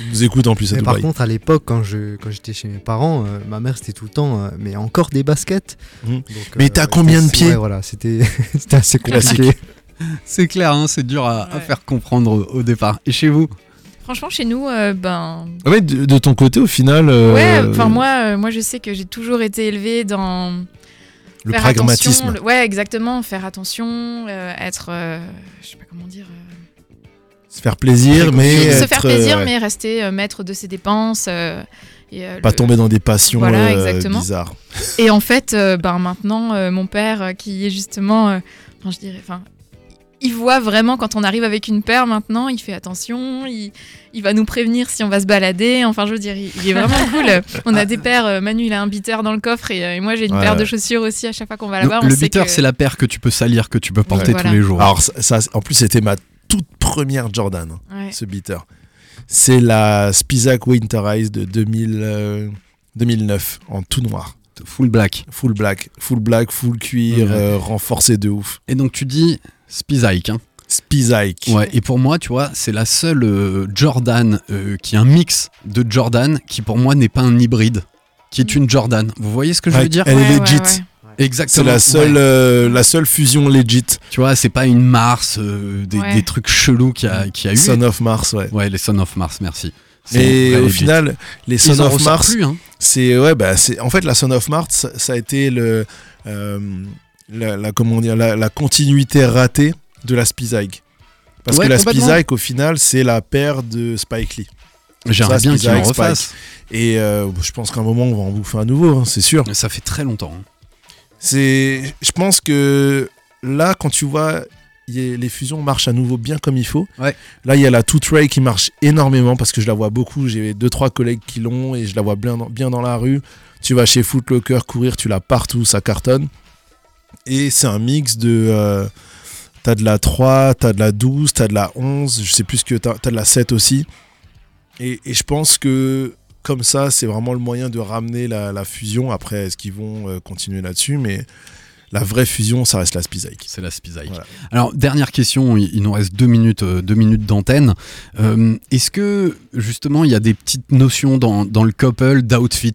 ils nous écoutent en plus à Mais par contre, à l'époque, quand je quand j'étais chez mes parents, euh, ma mère c'était tout le temps, euh, mais encore des baskets. Donc, Mais t'as combien de pieds ouais, Voilà, c'était c'était assez Classique. compliqué. C'est clair, hein, c'est dur à, à faire comprendre au, au départ. Et chez vous? Franchement, chez nous, euh, ben. Ah ouais, de, de ton côté, au final, euh, Ouais, enfin, moi, euh, moi, je sais que j'ai toujours été élevée dans. le faire pragmatisme. le- ouais, exactement. Faire attention, euh, être. je sais pas comment dire. Se faire plaisir, mais. se être, faire plaisir, ouais, mais rester maître de ses dépenses. et, euh, Pas le- tomber dans des passions Voilà, euh, bizarres. Et en fait, euh, ben maintenant, mon père, qui est justement, enfin, je dirais, enfin, il voit vraiment quand on arrive avec une paire maintenant, il fait attention, il, il va nous prévenir si on va se balader. Enfin, je veux dire, il, il est vraiment cool. On a des paires, euh, Manu, il a un beater dans le coffre et, euh, et moi, j'ai une Ouais, paire de chaussures aussi à chaque fois qu'on va Le, là-bas. le beater, que- c'est la paire que tu peux salir, que tu peux porter Voilà. tous les jours. Alors, ça, en plus, c'était ma toute première Jordan, hein, Ouais. ce beater. C'est la Spisak Winter Ice de 2000, euh, 2009, en tout noir. Full black. Full black, full black, full cuir, Ouais. euh, renforcé de ouf. Et donc tu dis Spizike. Hein. Spizike. Ouais, et pour moi, tu vois, c'est la seule euh, Jordan euh, qui est un mix de Jordan qui pour moi n'est pas un hybride, qui est une Jordan. Vous voyez ce que je veux dire? Elle est Ouais, ouais, legit. ouais. C'est Exactement. la seule, ouais. euh, la seule fusion legit. Tu vois, c'est pas une Mars, euh, des, Ouais. des trucs chelous qu'il y a, qu'il y a eu. Son of Mars, ouais. Ouais, les Son of Mars, merci. Vrai, au legit. final, les Son of Mars, hein. c'est ouais, bah, c'est en fait la Son of Mars, ça, ça a été le euh, la, la- comment dire, la, la continuité ratée de la Spizike. Parce Ouais, que la. Spizike, au final, c'est la paire de Spike Lee. J'aimerais bien qu'ils en. Et euh, je pense qu'à un moment, on va en bouffer un nouveau, hein, c'est sûr. Mais Ça fait très longtemps. hein. C'est, je pense que là, quand tu vois, a- les fusions marchent à nouveau bien comme il faut. Ouais. Là, il y a la Two Tray qui marche énormément parce que je la vois beaucoup. J'ai deux trois collègues qui l'ont et je la vois bien dans, bien dans la rue. Tu vas chez Foot Locker courir, tu l'as partout, ça cartonne. Et c'est un mix de. euh, t'as de la 3, t'as de la 12, t'as de la 11, je sais plus ce que t'as, t'as de la 7 aussi. Et, et je pense que comme ça, c'est vraiment le moyen de ramener la, la fusion. Après, est-ce qu'ils vont euh, continuer là-dessus? Mais la vraie fusion, ça reste la Spizike. C'est la Spizike. Voilà. Alors, dernière question, il, nous reste deux minutes, euh, deux minutes d'antenne. Euh, Est-ce que, justement, il y a des petites notions dans, dans le couple d'outfit?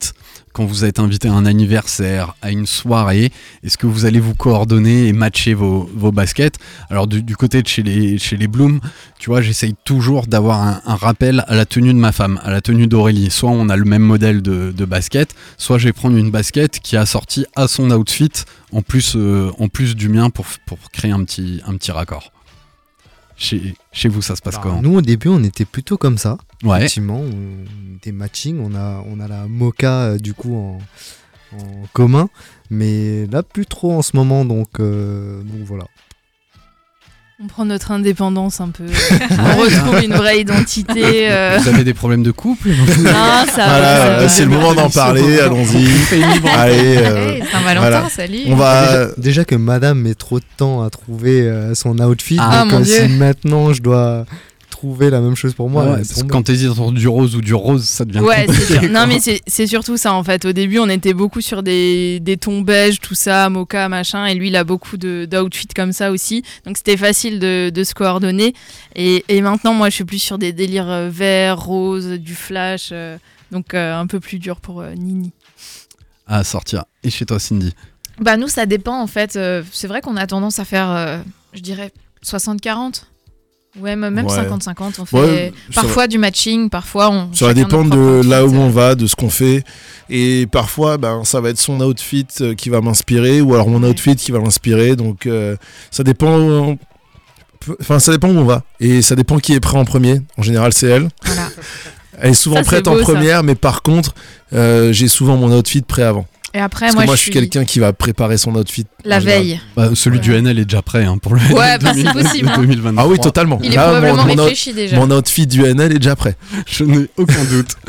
Quand vous êtes invité à un anniversaire, à une soirée Est-ce que vous allez vous coordonner et matcher vos, baskets? Alors, du, côté de chez les, chez Bloom, tu vois, j'essaye toujours d'avoir un, rappel à la tenue de ma femme, à la tenue d'Aurélie. Soit on a le même modèle de, basket, soit je vais prendre une basket qui est assortie à son outfit en plus, euh, du mien pour, pour créer un petit, un petit raccord. Chez, chez vous, ça se passe Bah, comment nous au début on était plutôt comme ça. Ouais. Effectivement, on était matching, on a, on a la mocha euh, du coup en, en commun, mais là plus trop en ce moment donc, euh, donc voilà. On prend notre indépendance un peu. on retrouve une vraie identité. euh. Vous avez des problèmes de couple Non, ça va, ça Voilà, va. c'est le moment d'en parler, allons-y. Allez, euh, Hey, Saint-Valentin, voilà. salut. on va. Déjà, déjà que madame met trop de temps à trouver euh, son outfit, Ah, donc mon euh, Dieu. si maintenant je dois trouver la même chose pour moi, Ouais, parce que quand t'hésites entre du rose ou du rose, ça devient Ouais, c'est compliqué. Non, mais c'est surtout ça en fait. Au début, on était beaucoup sur des, des tons beige, tout ça, mocha, machin. Et lui, il a beaucoup de- d'outfits comme ça aussi. Donc c'était facile de, de se coordonner. Et, et maintenant, moi, je suis plus sur des délires euh, vert, rose, du flash. euh, donc euh, un peu plus dur pour euh, Nini. à sortir. Et chez toi, Cindy Bah nous, ça dépend en fait. Euh, c'est vrai qu'on a tendance à faire, euh, je dirais, 60-40. Ouais, même même Ouais. 50-50. On fait Ouais, parfois du matching, parfois on. Ça va dépendre de là où on va, de ce qu'on fait. Et parfois, ben, ça va être son outfit euh, qui va m'inspirer, ou alors mon Ouais. outfit qui va l'inspirer. Donc, euh, ça dépend. Enfin, ça dépend où on va. Et ça dépend qui est prêt en premier. En général, c'est elle. Voilà. Elle est souvent Ça, prête en beau, première, mais par contre, euh, j'ai souvent mon outfit prêt avant. Et après, Parce moi, que moi, je je suis quelqu'un qui va préparer son outfit. la veille. Bah, Celui du NL est déjà prêt hein, pour le Ouais, bah, c'est 2000 possible, hein. 2023. Ah oui, totalement. Il est Là, probablement mon, mon out- réfléchi déjà. mon outfit du NL est déjà prêt. Je n'ai aucun doute.